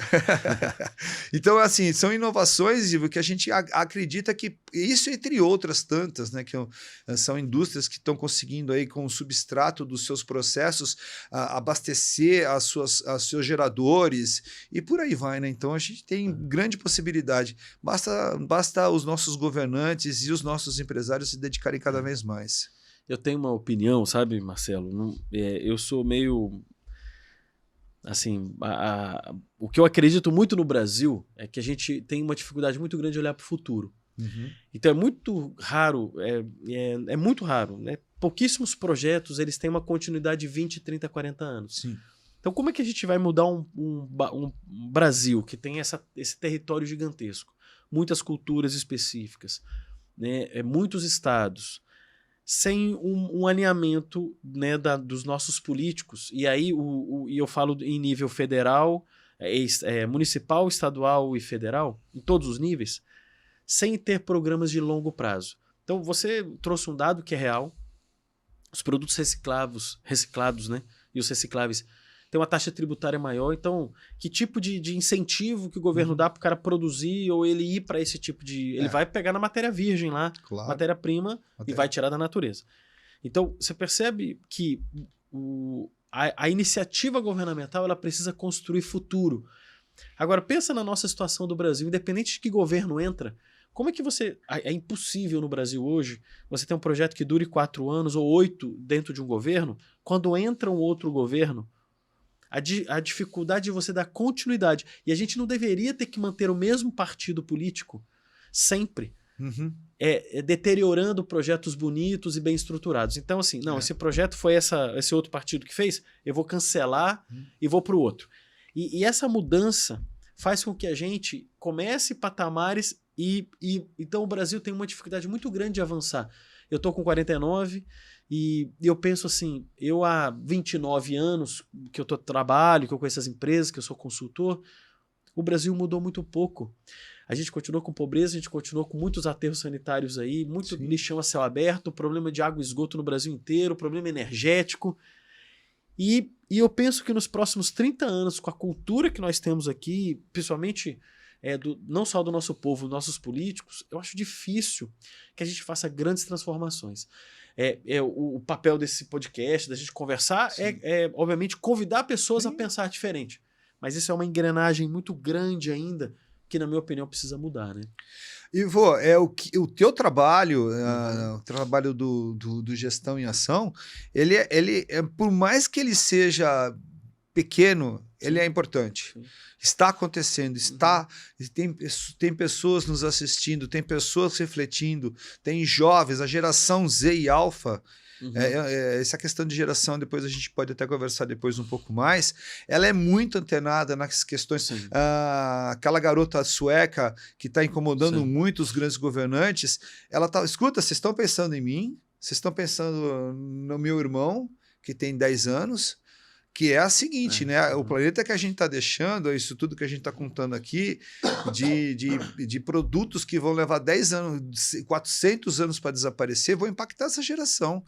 então, assim, são inovações que a gente acredita que isso entre outras tantas, né? Que são indústrias que estão conseguindo aí com o substrato dos seus processos abastecer as suas, os seus geradores e por aí vai, né? Então a gente tem é. grande possibilidade. Basta, basta os nossos governantes e os nossos empresários se dedicarem cada é. vez mais. Eu tenho uma opinião, sabe, Marcelo? Não, é, eu sou meio Assim, a, a, o que eu acredito muito no Brasil é que a gente tem uma dificuldade muito grande de olhar para o futuro. Uhum. Então é muito raro, é, é, é, muito raro, né? Pouquíssimos projetos eles têm uma continuidade de 20, 30, 40 anos. Sim. Então como é que a gente vai mudar um, um, um Brasil que tem essa, esse território gigantesco, muitas culturas específicas, né, é, muitos estados sem um, um alinhamento né, da, dos nossos políticos. E aí o, o, e eu falo em nível federal, é, é, municipal, estadual e federal, em todos os níveis, sem ter programas de longo prazo. Então você trouxe um dado que é real. Os produtos reciclados, reciclados, né? E os recicláveis tem uma taxa tributária maior. Então, que tipo de, de incentivo que o governo uhum. dá para o cara produzir ou ele ir para esse tipo de. Ele é. vai pegar na matéria virgem lá, claro. matéria-prima, matéria. e vai tirar da natureza. Então, você percebe que o, a, a, iniciativa governamental ela precisa construir futuro. Agora, pensa na nossa situação do Brasil, independente de que governo entra. Como é que você. É impossível no Brasil hoje você ter um projeto que dure quatro anos ou oito dentro de um governo, quando entra um outro governo, a, di a dificuldade de você dar continuidade. E a gente não deveria ter que manter o mesmo partido político sempre. Uhum. É, é, deteriorando projetos bonitos e bem estruturados. Então, assim, não, é. esse projeto foi essa, esse outro partido que fez, eu vou cancelar uhum. e vou para o outro. E, e, essa mudança faz com que a gente comece patamares e, e então o Brasil tem uma dificuldade muito grande de avançar. Eu estou com 49, e eu penso assim, eu há 29 anos que eu tô, trabalho, que eu conheço as empresas, que eu sou consultor, o Brasil mudou muito pouco. A gente continuou com pobreza, a gente continuou com muitos aterros sanitários aí, muito Sim. lixão a céu aberto, problema de água e esgoto no Brasil inteiro, problema energético. E, e eu penso que nos próximos 30 anos, com a cultura que nós temos aqui, principalmente é, do, não só do nosso povo, dos nossos políticos, eu acho difícil que a gente faça grandes transformações é, é o, o, papel desse podcast, da gente conversar, é, é, obviamente, convidar pessoas Sim. a pensar diferente. Mas isso é uma engrenagem muito grande ainda, que, na minha opinião, precisa mudar, né? Ivo, é o, que, o teu trabalho, uhum. uh, o trabalho do, do, do, Gestão em Ação, ele, é, ele é, por mais que ele seja pequeno, ele é importante. Sim. Está acontecendo, está. Uhum. Tem, tem pessoas nos assistindo, tem pessoas refletindo, tem jovens, a geração Z e Alfa. Uhum. É, é, é essa questão de geração, depois a gente pode até conversar depois um pouco mais. Ela é muito antenada nas questões. Ah, aquela garota sueca que está incomodando Sim. muito os grandes governantes, ela tá. Escuta, vocês estão pensando em mim? Vocês estão pensando no meu irmão, que tem 10 anos? Que é a seguinte, é. né? O planeta que a gente está deixando, isso tudo que a gente está contando aqui, de, de, de, produtos que vão levar 10 anos, 400 anos para desaparecer, vão impactar essa geração.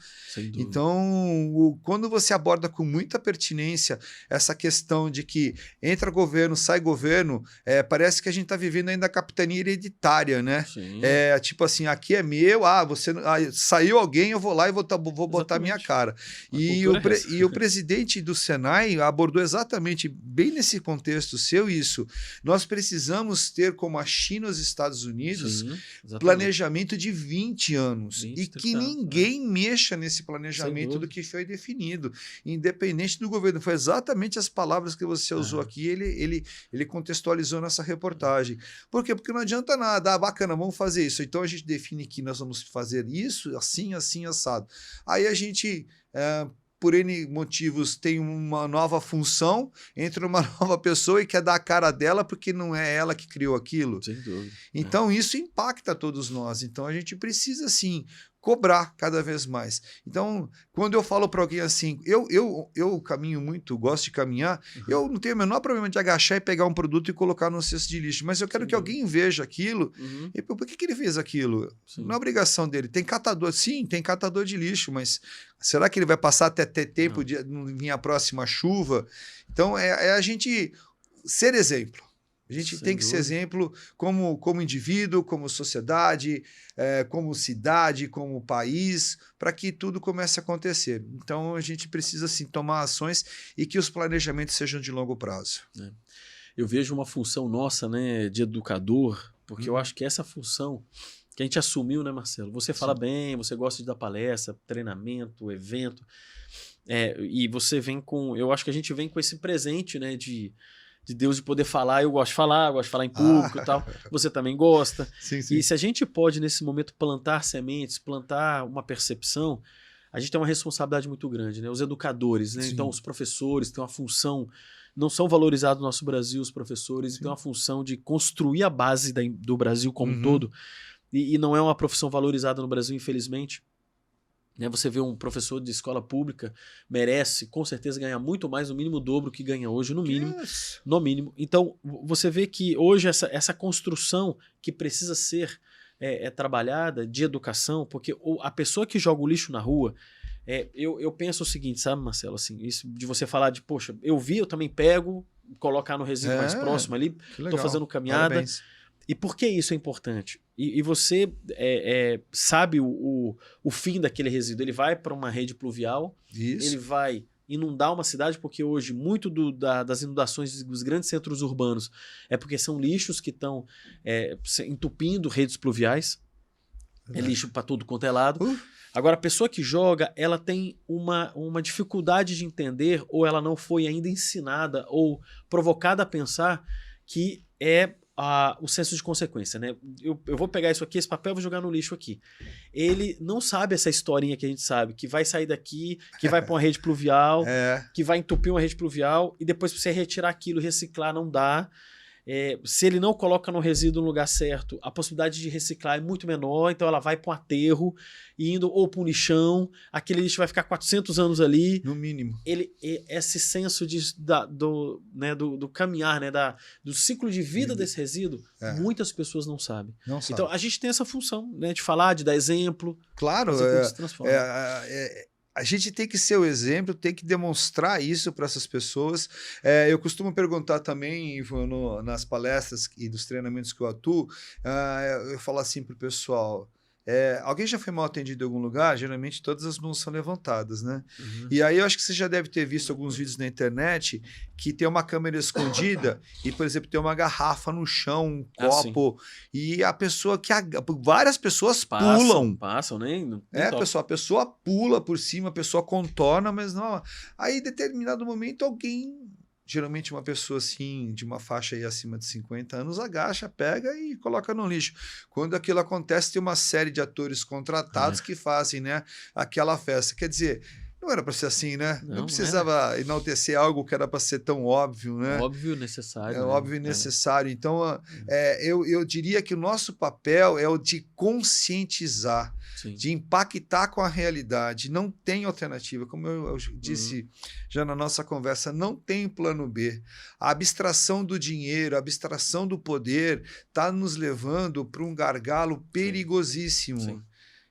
Então, o, quando você aborda com muita pertinência essa questão de que entra governo, sai governo, é, parece que a gente está vivendo ainda a capitania hereditária, né? Sim. É tipo assim, aqui é meu, ah, você ah, saiu alguém, eu vou lá e vou, vou botar a minha cara. e o, é e o presidente do Senado Senai abordou exatamente bem nesse contexto seu isso. Nós precisamos ter, como a China e os Estados Unidos, Sim, planejamento de 20 anos 20, e que ninguém é. mexa nesse planejamento do que foi definido, independente do governo. Foi exatamente as palavras que você usou é. aqui, ele, ele, ele contextualizou nessa reportagem. Por quê? Porque não adianta nada, ah, bacana, vamos fazer isso. Então a gente define que nós vamos fazer isso, assim, assim, assado. Aí a gente. É, por N motivos, tem uma nova função, entra uma nova pessoa e quer dar a cara dela porque não é ela que criou aquilo. Sem dúvida. Então, é. isso impacta todos nós. Então, a gente precisa, sim, cobrar cada vez mais. Então, quando eu falo para alguém assim, eu, eu, eu caminho muito, gosto de caminhar, uhum. eu não tenho o menor problema de agachar e pegar um produto e colocar no cesto de lixo, mas eu quero sim. que alguém veja aquilo uhum. e por que, que ele fez aquilo? Sim. Não é obrigação dele. Tem catador, sim, tem catador de lixo, mas será que ele vai passar até ter tempo não. de vir a próxima chuva? Então, é, é a gente ser exemplo. A gente Sem tem que dúvida. ser exemplo como, como indivíduo, como sociedade, é, como cidade, como país, para que tudo comece a acontecer. Então a gente precisa assim, tomar ações e que os planejamentos sejam de longo prazo. É. Eu vejo uma função nossa né, de educador, porque hum. eu uhum. acho que essa função que a gente assumiu, né, Marcelo? Você fala Sim. bem, você gosta de dar palestra, treinamento, evento. É, e você vem com. Eu acho que a gente vem com esse presente, né? De de Deus de poder falar. Eu gosto de falar, gosto de falar em público ah. e tal. Você também gosta. Sim, sim. E se a gente pode, nesse momento, plantar sementes, plantar uma percepção, a gente tem uma responsabilidade muito grande, né? Os educadores, né? Então, os professores têm uma função. Não são valorizados no nosso Brasil os professores, têm uma função de construir a base da, do Brasil como um todo. e, e não é uma profissão valorizada no Brasil, infelizmente. Né, você vê um professor de escola pública merece com certeza ganhar muito mais, no mínimo o dobro que ganha hoje, no mínimo. Yes. No mínimo. Então, você vê que hoje essa, essa construção que precisa ser é, é trabalhada de educação, porque o, a pessoa que joga o lixo na rua, é, eu, eu penso o seguinte, sabe, Marcelo? Assim, isso de você falar de, poxa, eu vi, eu também pego, colocar no resíduo É, mais próximo ali, estou fazendo caminhada. Parabéns. E por que isso é importante? E, e você é, é, sabe o, o, o fim daquele resíduo. Ele vai para uma rede pluvial, Isso. ele vai inundar uma cidade, porque hoje muito do- da- das inundações dos grandes centros urbanos é porque são lixos que estão é, entupindo redes pluviais. É lixo para tudo quanto é lado. Uh. Agora, a pessoa que joga, ela tem uma, uma dificuldade de entender, ou ela não foi ainda ensinada ou provocada a pensar que é a- o senso de consequência, né? Eu, eu vou pegar isso aqui, esse papel, vou jogar no lixo aqui. Ele não sabe essa historinha que a gente sabe, que vai sair daqui, que vai para uma rede pluvial, É, que vai entupir uma rede pluvial e depois pra você retirar aquilo, reciclar, não dá. É, se ele não coloca no resíduo no lugar certo, a possibilidade de reciclar é muito menor, então ela vai para um aterro, indo ou para um lixão, aquele lixo vai ficar 400 anos ali. no mínimo. Ele, esse senso de, da- do, né, do, do caminhar, né, da, do ciclo de vida Uhum. desse resíduo, É. muitas pessoas não sabem. Não sabe. Então a gente tem essa função né, de falar, de dar exemplo, claro, é, se transforme. É, é, a gente tem que ser o exemplo, tem que demonstrar isso para essas pessoas. É, eu costumo perguntar também no- nas palestras e dos treinamentos que eu atuo, ah, eu falo assim para o pessoal. É, alguém já foi mal atendido em algum lugar? Geralmente todas as mãos são levantadas, né? Uhum. E aí eu acho que você já deve ter visto alguns vídeos na internet que tem uma câmera escondida e, por exemplo, tem uma garrafa no chão, um Ah, copo, e a pessoa que. aga- Várias pessoas Passam, pulam. Passam, nem. nem É, pessoal, a pessoa pula por cima, a pessoa contorna, mas não. Aí, em determinado momento, alguém, geralmente uma pessoa assim, de uma faixa aí acima de 50 anos, agacha, pega e coloca no lixo. Quando aquilo acontece, tem uma série de atores contratados que fazem, né, aquela festa. Quer dizer, não era para ser assim, né? Não, Não, não precisava enaltecer algo que era para ser tão óbvio, né? Óbvio, necessário. É né? óbvio e É. necessário. Então, ah, é, eu, eu diria que o nosso papel é o de conscientizar Sim. de impactar com a realidade. Não tem alternativa. Como eu, eu disse Uhum. já na nossa conversa, não tem plano B. A abstração do dinheiro, a abstração do poder está nos levando para um gargalo perigosíssimo. Sim.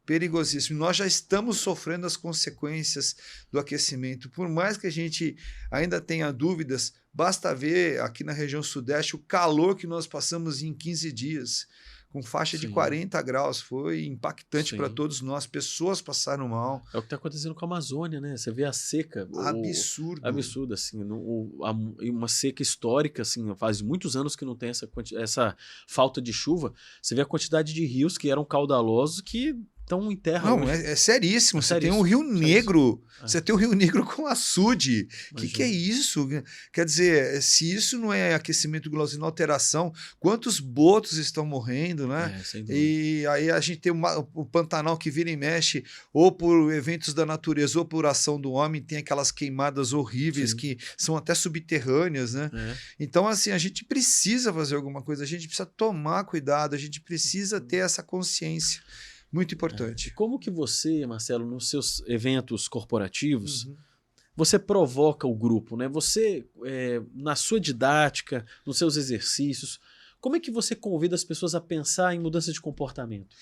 Perigosíssimo. Nós já estamos sofrendo as consequências do aquecimento. Por mais que a gente ainda tenha dúvidas, basta ver aqui na região sudeste o calor que nós passamos em 15 dias com faixa de Sim. 40 graus. Foi impactante para todos nós. Pessoas passaram mal. É o que está acontecendo com a Amazônia, né? Você vê a seca. o- Absurdo. absurdo, assim. no- o- a- uma seca histórica, assim. Faz muitos anos que não tem essa, essa falta de chuva. Você vê a quantidade de rios que eram caudalosos que estão em terra. Não, é, é seríssimo. É Você tem um seríssimo, Rio Negro. É. Você tem o Rio Negro com açude. O que, que é isso? Quer dizer, se isso não é aquecimento global, não alteração, quantos botos estão morrendo, né? É, sem dúvida. E aí a gente tem uma- o Pantanal que vira e mexe, ou por eventos da natureza, ou por ação do homem, tem aquelas queimadas horríveis Sim. que são até subterrâneas, né? É. Então, assim, a gente precisa fazer alguma coisa, a gente precisa tomar cuidado, a gente precisa ter essa consciência. Muito E importante. como que você, Marcelo, nos seus eventos corporativos, Uhum. você provoca o grupo, né? Você, é, na sua didática, nos seus exercícios, como é que você convida as pessoas a pensar em mudança de comportamento?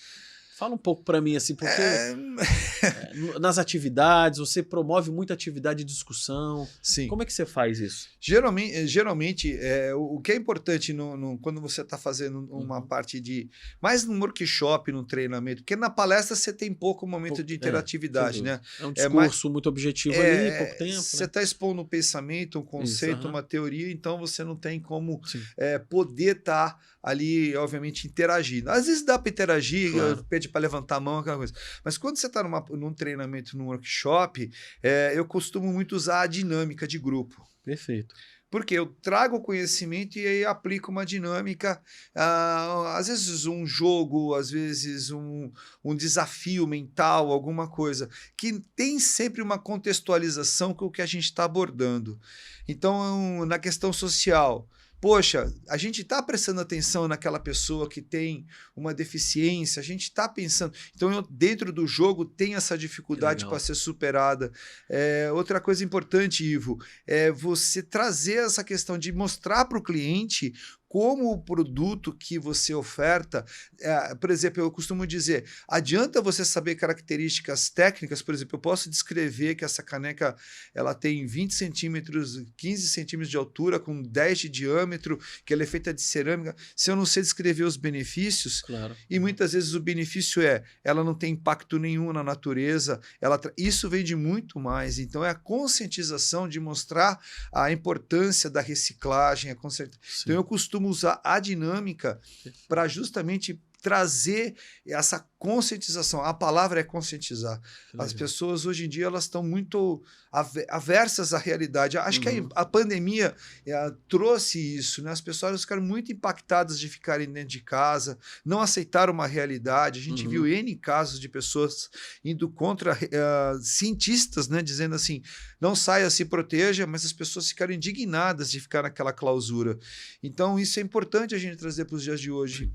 Fala um pouco para mim, assim, porque É, é, nas atividades, você promove muita atividade de discussão. sim. Como é que você faz isso? Geralmente, geralmente é, o, que é importante no, no- quando você está fazendo uma Uhum. parte de. Mais num workshop, num treinamento, porque na palestra você tem pouco momento Pouco- de é, interatividade, sem né? É um É mais- discurso muito objetivo ali, pouco tempo. Você né? está expondo um pensamento, um conceito, aham. uma teoria, então você não tem como é, poder estar ali, obviamente, interagindo. Às vezes dá para interagir, Claro. Para levantar a mão, aquela coisa. Mas quando você está num treinamento, num workshop, é, eu costumo muito usar a dinâmica de grupo. Perfeito. Porque eu trago o conhecimento e aí aplico uma dinâmica, ah, às vezes um jogo, às vezes um, um desafio mental, alguma coisa, que tem sempre uma contextualização com o que a gente está abordando. Então, na questão social, poxa, a gente está prestando atenção naquela pessoa que tem uma deficiência, a gente está pensando. Então, eu, dentro do jogo, tem essa dificuldade para ser superada. É, outra coisa importante, Ivo, é você trazer essa questão de mostrar para o cliente como o produto que você oferta, é, por exemplo, eu costumo dizer, adianta você saber características técnicas, por exemplo, eu posso descrever que essa caneca ela tem 20 centímetros, 15 centímetros de altura, com 10 de diâmetro, que ela é feita de cerâmica, se eu não sei descrever os benefícios, claro. e muitas vezes o benefício é, ela não tem impacto nenhum na natureza, ela isso vende muito mais, então é a conscientização de mostrar a importância da reciclagem, a conscientização. Então eu costumo usar a dinâmica para justamente trazer essa conscientização. A palavra é conscientizar. As pessoas hoje em dia elas estão muito aversas à realidade. Acho uhum. que a, uhum. a pandemia é, trouxe isso, né? As pessoas ficaram muito impactadas de ficarem dentro de casa, não aceitaram uma realidade. A gente uhum. viu N casos de pessoas indo contra uh, cientistas, né? Dizendo assim, não saia, se proteja, mas as pessoas ficaram indignadas de ficar naquela clausura. Então, isso é importante a gente trazer para os dias de hoje.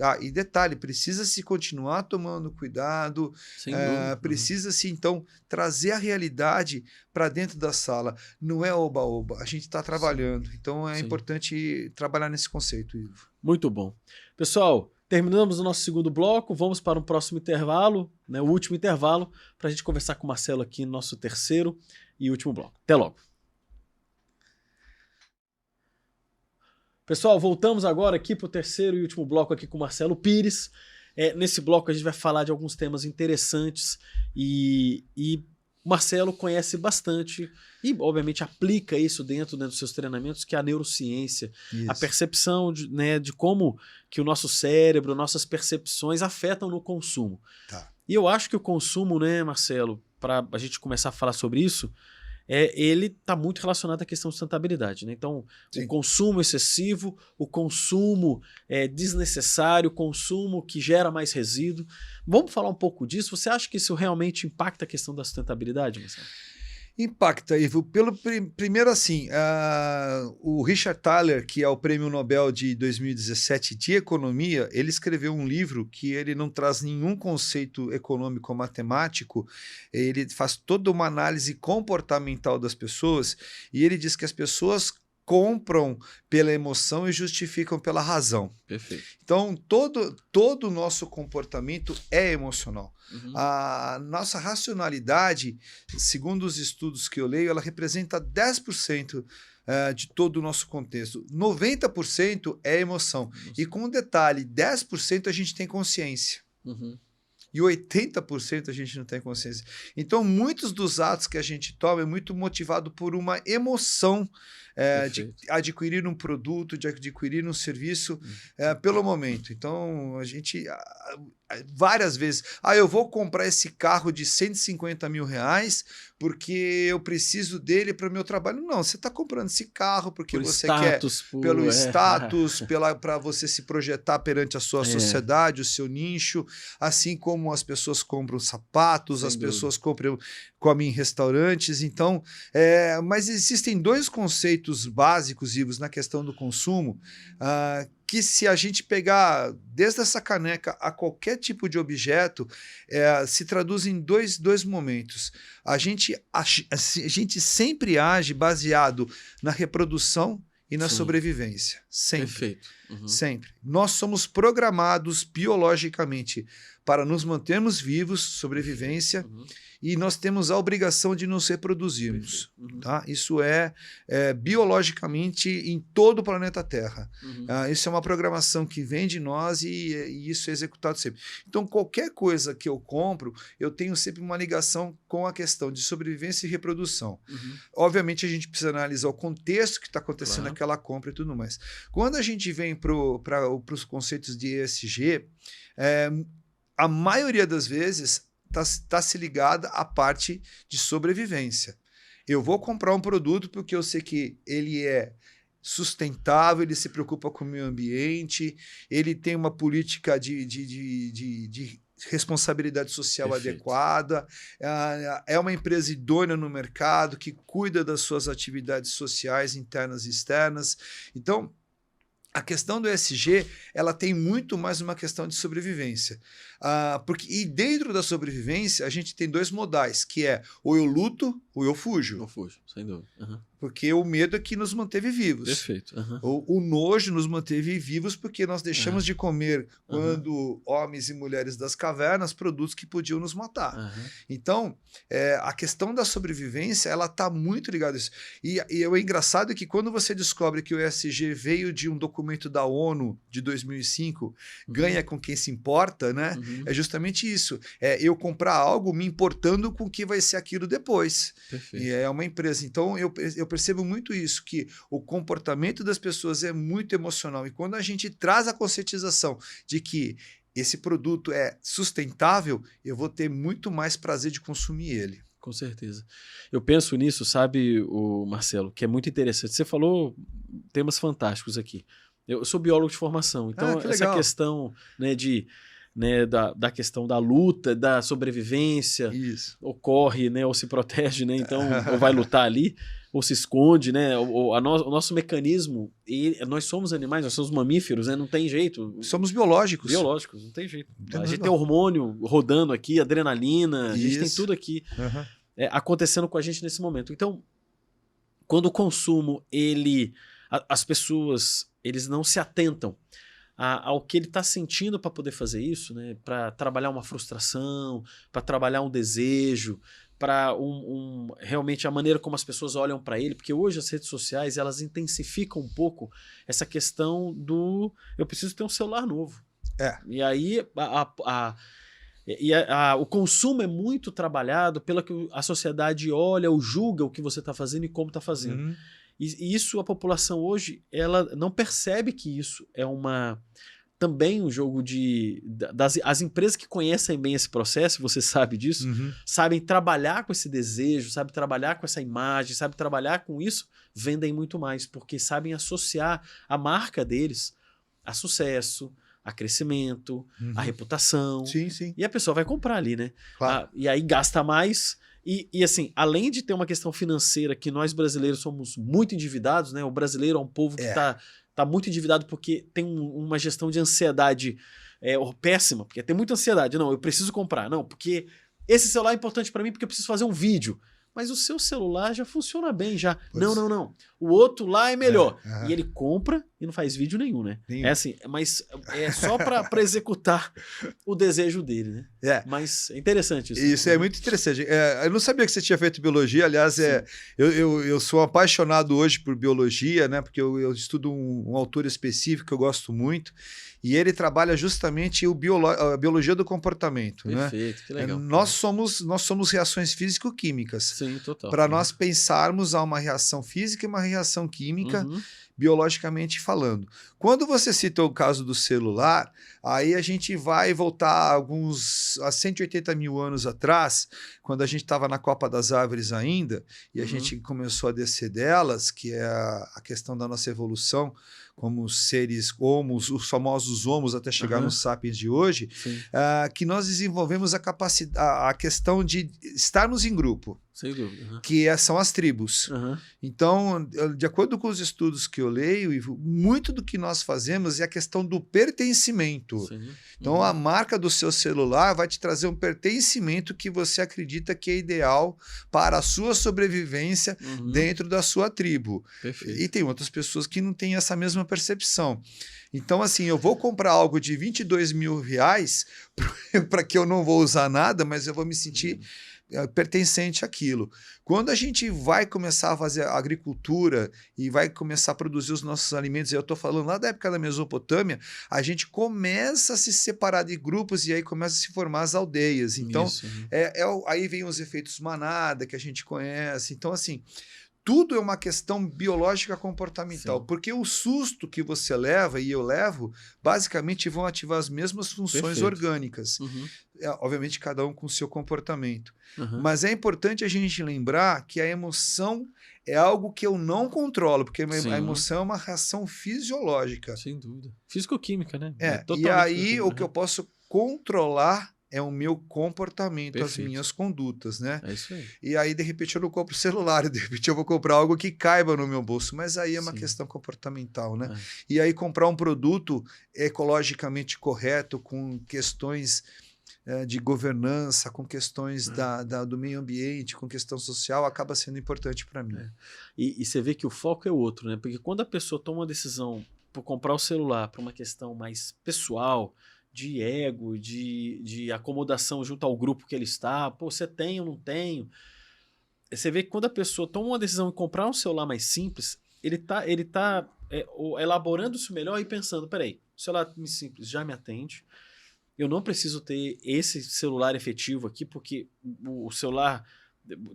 Ah, e detalhe, precisa-se continuar tomando cuidado, é, precisa-se, então, trazer a realidade para dentro da sala. Não é oba-oba, a gente está trabalhando. Sim. Então, é Sim. importante trabalhar nesse conceito, Ivo. Muito bom. Pessoal, terminamos o nosso segundo bloco, vamos para um próximo intervalo, né, o último intervalo, para a gente conversar com o Marcelo aqui no nosso terceiro e último bloco. Até logo. Pessoal, voltamos agora aqui para o terceiro e último bloco aqui com o Marcelo Pires. É, nesse bloco a gente vai falar de alguns temas interessantes e, e o Marcelo conhece bastante e, obviamente, aplica isso dentro né, dos seus treinamentos, que é a neurociência, isso. a percepção de, né, de como que o nosso cérebro, nossas percepções afetam no consumo. Tá. E eu acho que o consumo, né, Marcelo, para a gente começar a falar sobre isso, é, ele está muito relacionado à questão de sustentabilidade. Né? Então, Sim. o consumo excessivo, o consumo é, desnecessário, o consumo que gera mais resíduo. Vamos falar um pouco disso? Você acha que isso realmente impacta a questão da sustentabilidade, Marcelo? Impacta, Ivo. Pelo primeiro, assim, o Richard Thaler, que é o Prêmio Nobel de 2017 de Economia, ele escreveu um livro que ele não traz nenhum conceito econômico ou matemático, ele faz toda uma análise comportamental das pessoas e ele diz que as pessoas compram pela emoção e justificam pela razão. Perfeito. Então, todo, todo o nosso comportamento é emocional. Uhum. A nossa racionalidade, segundo os estudos que eu leio, ela representa 10% Uh, de todo o nosso contexto. 90% é emoção. Nossa. E com um detalhe, 10% a gente tem consciência. Uhum. E 80% a gente não tem consciência. Então, muitos dos atos que a gente toma é muito motivado por uma emoção é, de adquirir um produto, de adquirir um serviço uhum. é, pelo momento. Então, a gente várias vezes, ah, eu vou comprar esse carro de 150 mil reais porque eu preciso dele para o meu trabalho. Não, você está comprando esse carro porque por você status, quer, pelo é. status, para você se projetar perante a sua é. sociedade, o seu nicho, assim como as pessoas compram sapatos, Sem as dúvida. pessoas compram, comem em restaurantes. Então, é, mas existem dois conceitos básicos, Ivos, na questão do consumo, uh, que se a gente pegar desde essa caneca a qualquer tipo de objeto, é, se traduz em dois, dois momentos. A gente, a, a gente sempre age baseado na reprodução e na Sim. sobrevivência. Sempre. Perfeito. Uhum. Sempre. Nós somos programados biologicamente para nos mantermos vivos, sobrevivência. Uhum e nós temos a obrigação de nos reproduzirmos. Uhum. Tá? Isso é, é, biologicamente em todo o planeta Terra. Uhum. Ah, isso é uma programação que vem de nós e, e, isso é executado sempre. Então, qualquer coisa que eu compro, eu tenho sempre uma ligação com a questão de sobrevivência e reprodução. Uhum. Obviamente, a gente precisa analisar o contexto que está acontecendo claro. naquela compra e tudo mais. Quando a gente vem para os conceitos de ESG, é, a maioria das vezes está tá se ligada à parte de sobrevivência. Eu vou comprar um produto porque eu sei que ele é sustentável, ele se preocupa com o meio ambiente, ele tem uma política de, de, de, de, de responsabilidade social Perfeito. adequada, é- é uma empresa idônea no mercado, que cuida das suas atividades sociais internas e externas. Então, a questão do ESG, ela tem muito mais uma questão de sobrevivência. Ah, porque, e dentro da sobrevivência, a gente tem dois modais, que é ou eu luto ou eu fujo. Não fujo, sem dúvida. Aham. Porque o medo é que nos manteve vivos. Perfeito. aham. O, o nojo nos manteve vivos porque nós deixamos É. de comer, quando homens e mulheres das cavernas, produtos que podiam nos matar. Então, é, a questão da sobrevivência, ela está muito ligada a isso. E, e o engraçado é que quando você descobre que o ESG veio de um documento da ONU de 2005, ganha com quem se importa, né? Uhum. É justamente isso. É eu comprar algo me importando com o que vai ser aquilo depois. Perfeito. E é uma empresa. Então, eu, eu percebo muito isso, que o comportamento das pessoas é muito emocional. E quando a gente traz a conscientização de que esse produto é sustentável, eu vou ter muito mais prazer de consumir ele. Com certeza. Eu penso nisso, sabe, o Marcelo, que é muito interessante. Você falou temas fantásticos aqui. Eu sou biólogo de formação, então Ah, que essa questão né, de, né, da, da questão da luta, da sobrevivência, Isso. ocorre, né, ou se protege, né, então ou vai lutar ali, ou se esconde, né, ou, ou no- o nosso mecanismo, e nós somos animais, nós somos mamíferos, né, não tem jeito. Somos biológicos. Biológicos, não tem jeito. tem a gente não. tem hormônio rodando aqui, adrenalina, a gente tem Isso. tudo aqui Aham. é, acontecendo com a gente nesse momento. Então, quando o consumo, ele. a- as pessoas, eles não se atentam a- ao que ele está sentindo para poder fazer isso, né? Para trabalhar uma frustração, para trabalhar um desejo, para um, um- realmente a maneira como as pessoas olham para ele, porque hoje as redes sociais elas intensificam um pouco essa questão do eu preciso ter um celular novo. É. E aí a- a- a, e a- o consumo é muito trabalhado pela que a sociedade olha ou julga o que você está fazendo e como está fazendo. Uhum. E, e isso a população hoje ela não percebe que isso é uma também um jogo de da- das as empresas que conhecem bem esse processo, você sabe disso, Uhum. sabem trabalhar com esse desejo, sabem trabalhar com essa imagem, sabem trabalhar com isso, vendem muito mais, porque sabem associar a marca deles a sucesso, a crescimento, Uhum. a reputação. Sim, sim. E a pessoa vai comprar ali, né? Claro. Ah, e aí gasta mais. E, e assim, além de ter uma questão financeira que nós brasileiros somos muito endividados, né? O brasileiro é um povo que É. está tá muito endividado porque tem um- uma gestão de ansiedade é, péssima, porque tem muita ansiedade. Não, eu preciso comprar. Não, porque esse celular é importante para mim porque eu preciso fazer um vídeo. Mas o seu celular já funciona bem, já. Pois. Não, não, não. O outro lá é melhor. É. E ele compra e não faz vídeo nenhum, né? Nenhum. É assim, mas é só para executar o desejo dele, né? É. Mas é interessante isso. Isso é muito interessante. É, eu não sabia que você tinha feito biologia. Aliás, é, eu, eu, eu sou apaixonado hoje por biologia, né? Porque eu, eu estudo um, um autor específico que eu gosto muito. E ele trabalha justamente o biolo a biologia do comportamento. Né? Perfeito, que É, legal. nós, somos, nós somos reações físico-químicas. Sim, total. Para nós pensarmos, há uma reação física e uma reação química, Uhum. Biologicamente falando. Quando você cita o caso do celular, aí a gente vai voltar alguns a 180 mil anos atrás, quando a gente estava na Copa das Árvores ainda, e a Uhum. gente começou a descer delas, que é a, a questão da nossa evolução como seres homos, os famosos homos até chegar Aham. nos sapiens de hoje, ah, que nós desenvolvemos a capacidade, a, a questão de estarmos em grupo, sem dúvida. Uhum. que é- são as tribos. Uhum. Então, de acordo com os estudos que eu leio, muito do que nós fazemos é a questão do pertencimento. Sim. Então, Uhum. a marca do seu celular vai te trazer um pertencimento que você acredita que é ideal para a sua sobrevivência Uhum. dentro da sua tribo. Perfeito. E tem outras pessoas que não têm essa mesma percepção. Então, assim, eu vou comprar algo de 22 mil reais para que eu não vou usar nada, mas eu vou me sentir eh, pertencente àquilo. Quando a gente vai começar a fazer agricultura e vai começar a produzir os nossos alimentos, eu estou falando lá da época da Mesopotâmia, a gente começa a se separar de grupos e aí começa a se formar as aldeias. Então, Isso, uhum. é, é aí vem os efeitos manada que a gente conhece. Então, assim, tudo é uma questão biológica comportamental, Sim. porque o susto que você leva e eu levo, basicamente vão ativar as mesmas funções Perfeito. orgânicas. Uhum. É, obviamente, cada um com o seu comportamento. Uhum. Mas é importante a gente lembrar que a emoção é algo que eu não controlo, porque a Sim. a emoção é uma reação fisiológica. Sem dúvida. Físico-química, né? É, e totalmente aí o que eu né? posso controlar é o meu comportamento, Perfeito. as minhas condutas, né? É isso aí. E aí, de repente, eu não compro celular, de repente eu vou comprar algo que caiba no meu bolso, mas aí é uma Sim. questão comportamental, né? É. E aí, comprar um produto ecologicamente correto, com questões eh, de governança, com questões É. da, da- do meio ambiente, com questão social, acaba sendo importante para mim. É. E, e você vê que o foco é outro, né? Porque quando a pessoa toma uma decisão por comprar o celular por uma questão mais pessoal, de ego, de, de acomodação junto ao grupo que ele está, pô, você tem ou não tenho. Você vê que quando a pessoa toma uma decisão em comprar um celular mais simples, ele tá, ele tá é, elaborando isso melhor e pensando, peraí, o celular simples já me atende, eu não preciso ter esse celular efetivo aqui, porque o celular...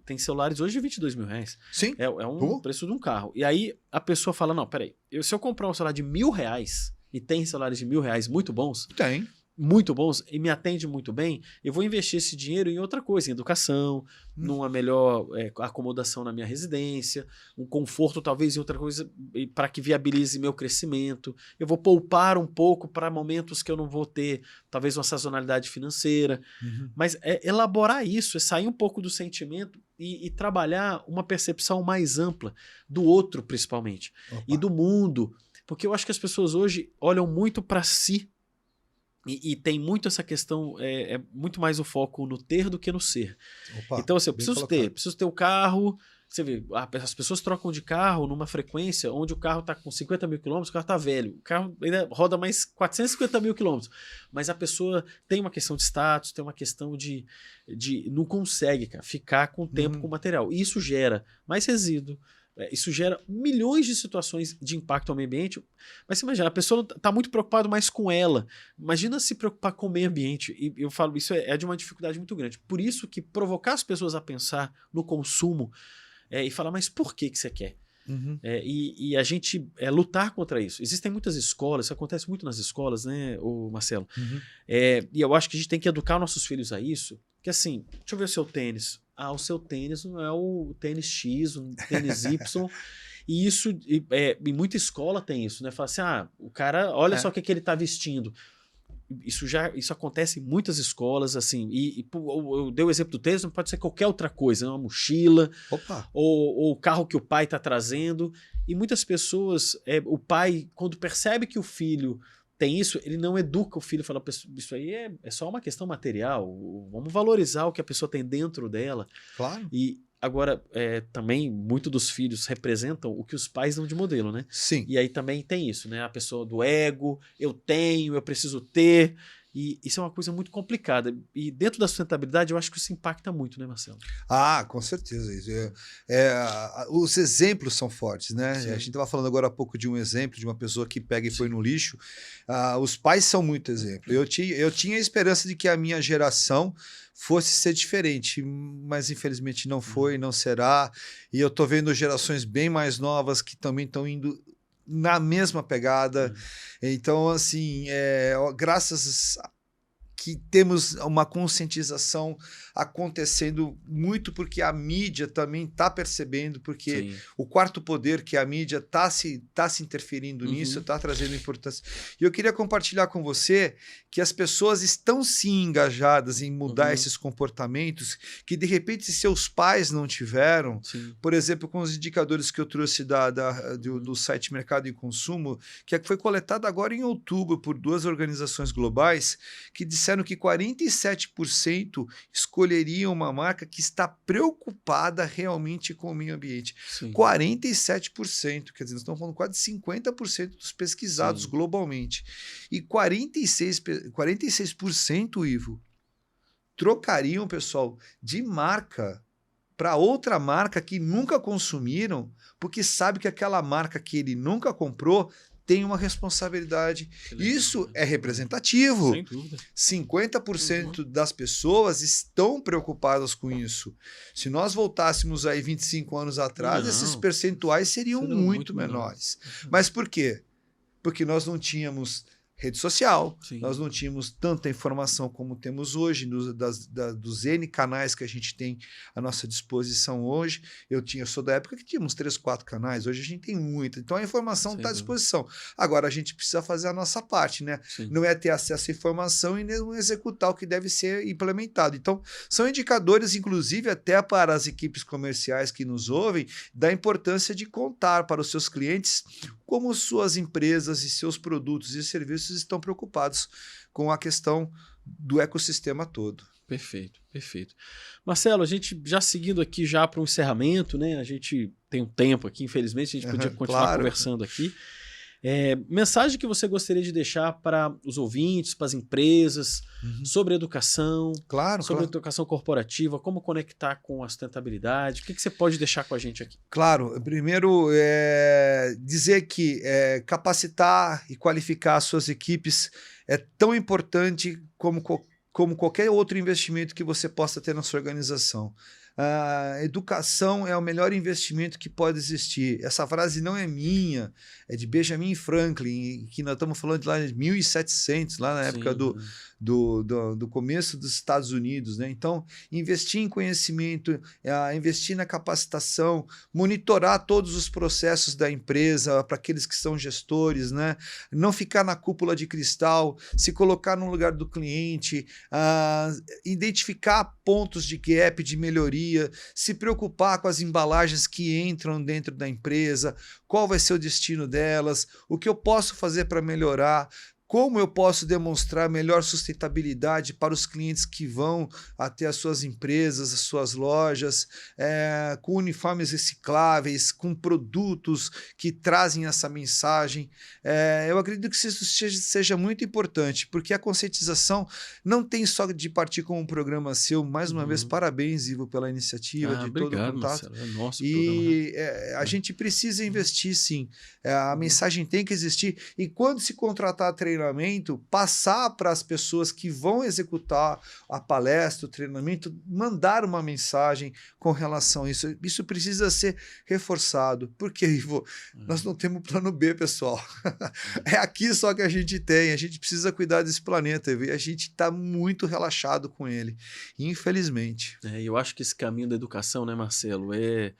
Tem celulares hoje de 22 mil reais. Sim, É, é um preço de um carro. E aí a pessoa fala: não, peraí, eu, se eu comprar um celular de mil reais, e tem celulares de mil reais muito bons, tem. muito bons, e me atende muito bem, eu vou investir esse dinheiro em outra coisa, em educação, Hum. numa melhor é, acomodação na minha residência, um conforto talvez em outra coisa, para que viabilize meu crescimento. Eu vou poupar um pouco para momentos que eu não vou ter, talvez, uma sazonalidade financeira. Uhum. Mas é elaborar isso, é sair um pouco do sentimento e, e trabalhar uma percepção mais ampla do outro, principalmente, Opa. e do mundo. Porque eu acho que as pessoas hoje olham muito para si e, e tem muito essa questão, é, é muito mais o foco no ter do que no ser. Opa, então, assim, eu preciso colocado. ter, preciso ter o carro. Você vê, as pessoas trocam de carro numa frequência onde o carro está com 50 mil quilômetros, o carro está velho. O carro ainda roda mais 450 mil quilômetros. Mas a pessoa tem uma questão de status, tem uma questão de. de não consegue, cara, ficar com o tempo Uhum. com o material. E isso gera mais resíduo. É, Isso gera milhões de situações de impacto ao meio ambiente. Mas você imagina, a pessoa está muito preocupada mais com ela. Imagina se preocupar com o meio ambiente. E eu falo, isso é, é de uma dificuldade muito grande. Por isso que provocar as pessoas a pensar no consumo é, e falar, mas por que, que você quer? Uhum. É, e, e a gente é, lutar contra isso. Existem muitas escolas, isso acontece muito nas escolas, né, o Marcelo? Uhum. É, e eu acho que a gente tem que educar nossos filhos a isso. Que assim, deixa eu ver o seu tênis. Ah, o seu tênis não é o tênis X, o tênis Y. e isso, e, é, em muita escola tem isso, né? Fala assim, ah, o cara, olha É. só o que, que ele tá vestindo. Isso já isso acontece em muitas escolas, assim. E, e eu, eu dei o exemplo do tênis, não pode ser qualquer outra coisa, né? uma mochila, Opa. ou, ou o carro que o pai está trazendo. E muitas pessoas, é, o pai, quando percebe que o filho tem isso, ele não educa o filho, fala, "Pessoa, isso aí é, é só uma questão material, vamos valorizar o que a pessoa tem dentro dela. Claro. E agora, é, também, muito dos filhos representam o que os pais dão de modelo, né? Sim. E aí também tem isso, né? A pessoa do ego, eu tenho, eu preciso ter. E isso é uma coisa muito complicada. E dentro da sustentabilidade, eu acho que isso impacta muito, né, Marcelo? Ah, com certeza. É- é, os exemplos são fortes, né? Sim. A gente estava falando agora há pouco de um exemplo de uma pessoa que pega e põe no lixo. Ah, os pais são muito exemplo. Eu tinha, eu tinha a esperança de que a minha geração fosse ser diferente, mas infelizmente não foi, não será. E eu tô vendo gerações bem mais novas que também estão indo na mesma pegada. Então, assim, é, graças a- que temos uma conscientização acontecendo muito porque a mídia também está percebendo, porque Sim. o quarto poder, que é a mídia, está se, tá se interferindo Uhum. nisso, está trazendo importância. E eu queria compartilhar com você que as pessoas estão sim engajadas em mudar Uhum. esses comportamentos que, de repente, se seus pais não tiveram, Sim. por exemplo, com os indicadores que eu trouxe da, da- do, do site Mercado e Consumo, que é foi coletado agora em outubro por duas organizações globais, que disseram que 47% escolheriam uma marca que está preocupada realmente com o meio ambiente. Sim. 47%, quer dizer, nós estamos falando quase 50% dos pesquisados Sim. globalmente. E 46%, pe- 46% Ivo, trocariam, pessoal, de marca para outra marca que nunca consumiram, porque sabe que aquela marca que ele nunca comprou tem uma responsabilidade. Isso né? é representativo. Sem dúvida. 50% das pessoas estão preocupadas com isso. Se nós voltássemos aí 25 anos atrás, Não. esses percentuais seriam Seriam muito, muito menores. menores. Mas por quê? Porque nós não tínhamos rede social. Sim. Nós não tínhamos tanta informação como temos hoje, nos, das, da, dos N canais que a gente tem à nossa disposição hoje. Eu tinha, eu sou da época que tínhamos três, quatro canais, hoje a gente tem muita. Então a informação está à disposição. Agora a gente precisa fazer a nossa parte, né? Sim. Não é ter acesso à informação e não executar o que deve ser implementado. Então, são indicadores, inclusive, até para as equipes comerciais que nos ouvem, da importância de contar para os seus clientes como suas empresas e seus produtos e serviços estão preocupados com a questão do ecossistema todo. Perfeito, perfeito. Marcelo, a gente já seguindo aqui já para o encerramento, né? A gente tem um tempo aqui, infelizmente, a gente podia continuar claro. conversando aqui. É, mensagem que você gostaria de deixar para os ouvintes, para as empresas, sobre educação, Claro, sobre claro. educação corporativa, como conectar com a sustentabilidade. O que, que você pode deixar com a gente aqui? Claro, primeiro é, dizer que é, capacitar e qualificar as suas equipes é tão importante como, co- como qualquer outro investimento que você possa ter na sua organização. A educação é o melhor investimento que pode existir. Essa frase não é minha, é de Benjamin Franklin, que nós estamos falando de lá de 1700, lá na época Sim, do, do, do, do começo dos Estados Unidos. Né? Então, investir em conhecimento, eh, investir na capacitação, monitorar todos os processos da empresa para aqueles que são gestores, né? não ficar na cúpula de cristal, se colocar no lugar do cliente, ah, identificar pontos de gap, de melhoria, se preocupar com as embalagens que entram dentro da empresa, qual vai ser o destino delas, o que eu posso fazer para melhorar. Como eu posso demonstrar melhor sustentabilidade para os clientes que vão até as suas empresas, as suas lojas, eh, com uniformes recicláveis, com produtos que trazem essa mensagem? Eh, eu acredito que isso seja, seja muito importante, porque a conscientização não tem só de partir com um programa seu. Mais uma Uhum. vez, parabéns, Ivo, pela iniciativa Ah, de todo o obrigado, contato. Marcelo. É nosso programa. né? E é, a gente precisa investir sim. É, a mensagem tem que existir. E quando se contratar treinamento, passar para as pessoas que vão executar a palestra, o treinamento, mandar uma mensagem com relação a isso. Isso precisa ser reforçado. Porque, Ivo, nós não temos plano B, pessoal. é aqui só que a gente tem. A gente precisa cuidar desse planeta. Ivo, E a gente está muito relaxado com ele. Infelizmente. É, eu acho que esse caminho da educação, né, Marcelo, é,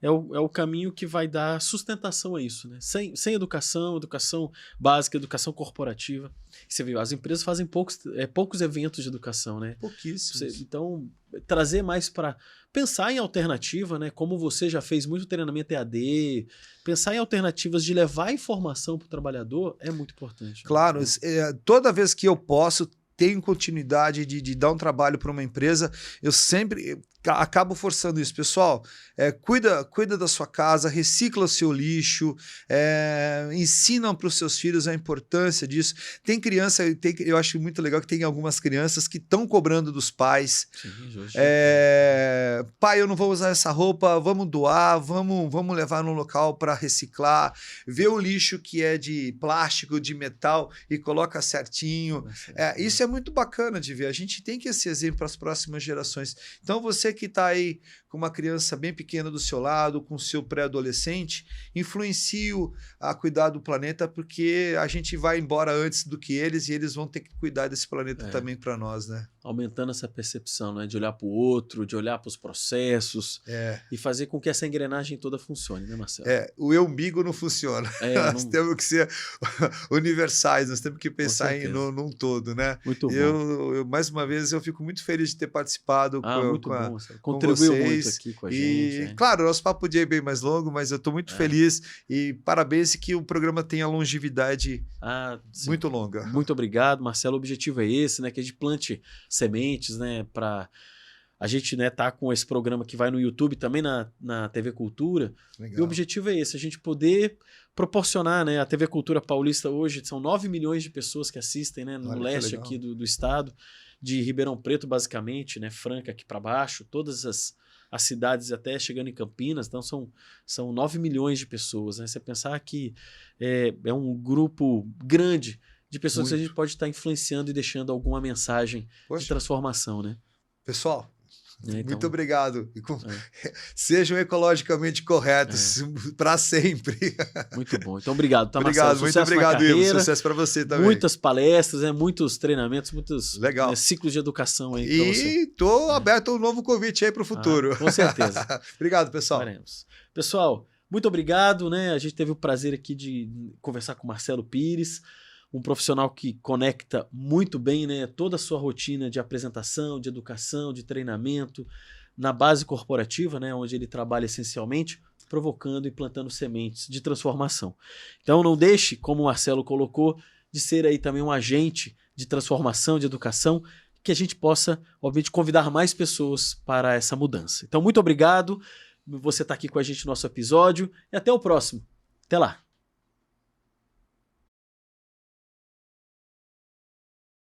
é, o, é o caminho que vai dar sustentação a isso. Né? Sem, sem educação, educação básica, educação corporativa. Você viu, as empresas fazem poucos, é, poucos eventos de educação, né? Pouquíssimo. Você- então, trazer mais para pensar em alternativa, né? Como você já fez muito treinamento EAD, pensar em alternativas de levar informação para o trabalhador é muito importante. né? Claro, é, toda vez que eu posso, tenho continuidade de, de dar um trabalho para uma empresa, eu sempre acabo forçando isso. Pessoal, é, cuida, cuida da sua casa, recicla o seu lixo, é, ensinam para os seus filhos a importância disso. Tem criança, tem, eu acho muito legal que tem algumas crianças que estão cobrando dos pais. Sim, É, pai, eu não vou usar essa roupa, vamos doar, vamos, vamos levar no local para reciclar. Vê o lixo que é de plástico, de metal e coloca certinho. É, isso é muito bacana de ver. A gente tem que ser exemplo para as próximas gerações. Então, você que está aí com uma criança bem pequena do seu lado, com seu pré-adolescente, influencie-o a cuidar do planeta, porque a gente vai embora antes do que eles e eles vão ter que cuidar desse planeta É. também para nós, né? aumentando essa percepção, né? De olhar para o outro, de olhar para os processos É, e fazer com que essa engrenagem toda funcione, né, Marcelo? é, o eu umbigo não funciona. É, nós não- temos que ser universais, nós temos que pensar em, no, num todo, né? muito bom. Eu, mais uma vez, eu fico muito feliz de ter participado ah, com, muito com a, bom, muito vocês. aqui com a e, gente. né? claro, nosso papo podia ir bem mais longo, mas eu estou muito É. feliz e parabéns que o programa tenha longevidade Ah, sim. muito longa. Muito obrigado, Marcelo. O objetivo é esse, né? Que a gente plante sementes, né? Para a gente, né, tá com esse programa que vai no YouTube também na, na TV Cultura. E o Legal. objetivo é esse, a gente poder proporcionar, né? A TV Cultura Paulista hoje são 9 milhões de pessoas que assistem, né? No Olha leste legal. aqui do, do estado, de Ribeirão Preto, basicamente, né? Franca aqui para baixo, todas as, as cidades até chegando em Campinas, então são, são 9 milhões de pessoas, né? Você pensar que é, é um grupo grande de pessoas que a Muito. gente pode estar influenciando e deixando alguma mensagem de Poxa, transformação, né? pessoal, então... Muito obrigado. É. Sejam ecologicamente corretos é. para sempre. Muito bom. Então, obrigado. Tá, obrigado, muito obrigado, Ivo. Sucesso para você também. Muitas palestras, né, muitos treinamentos, muitos Legal. Né, ciclos de educação aí. E estou aberto a um novo convite aí para o futuro. Ah, com certeza. obrigado, pessoal. Faremos. Pessoal, muito obrigado. Né? A gente teve o prazer aqui de conversar com o Marcelo Pires um profissional que conecta muito bem né, toda a sua rotina de apresentação, de educação, de treinamento na base corporativa, né, onde ele trabalha essencialmente, provocando e plantando sementes de transformação. Então não deixe, como o Marcelo colocou, de ser aí também um agente de transformação, de educação, que a gente possa, obviamente, convidar mais pessoas para essa mudança. Então, muito obrigado. Você está aqui com a gente no nosso episódio e até o próximo. Até lá!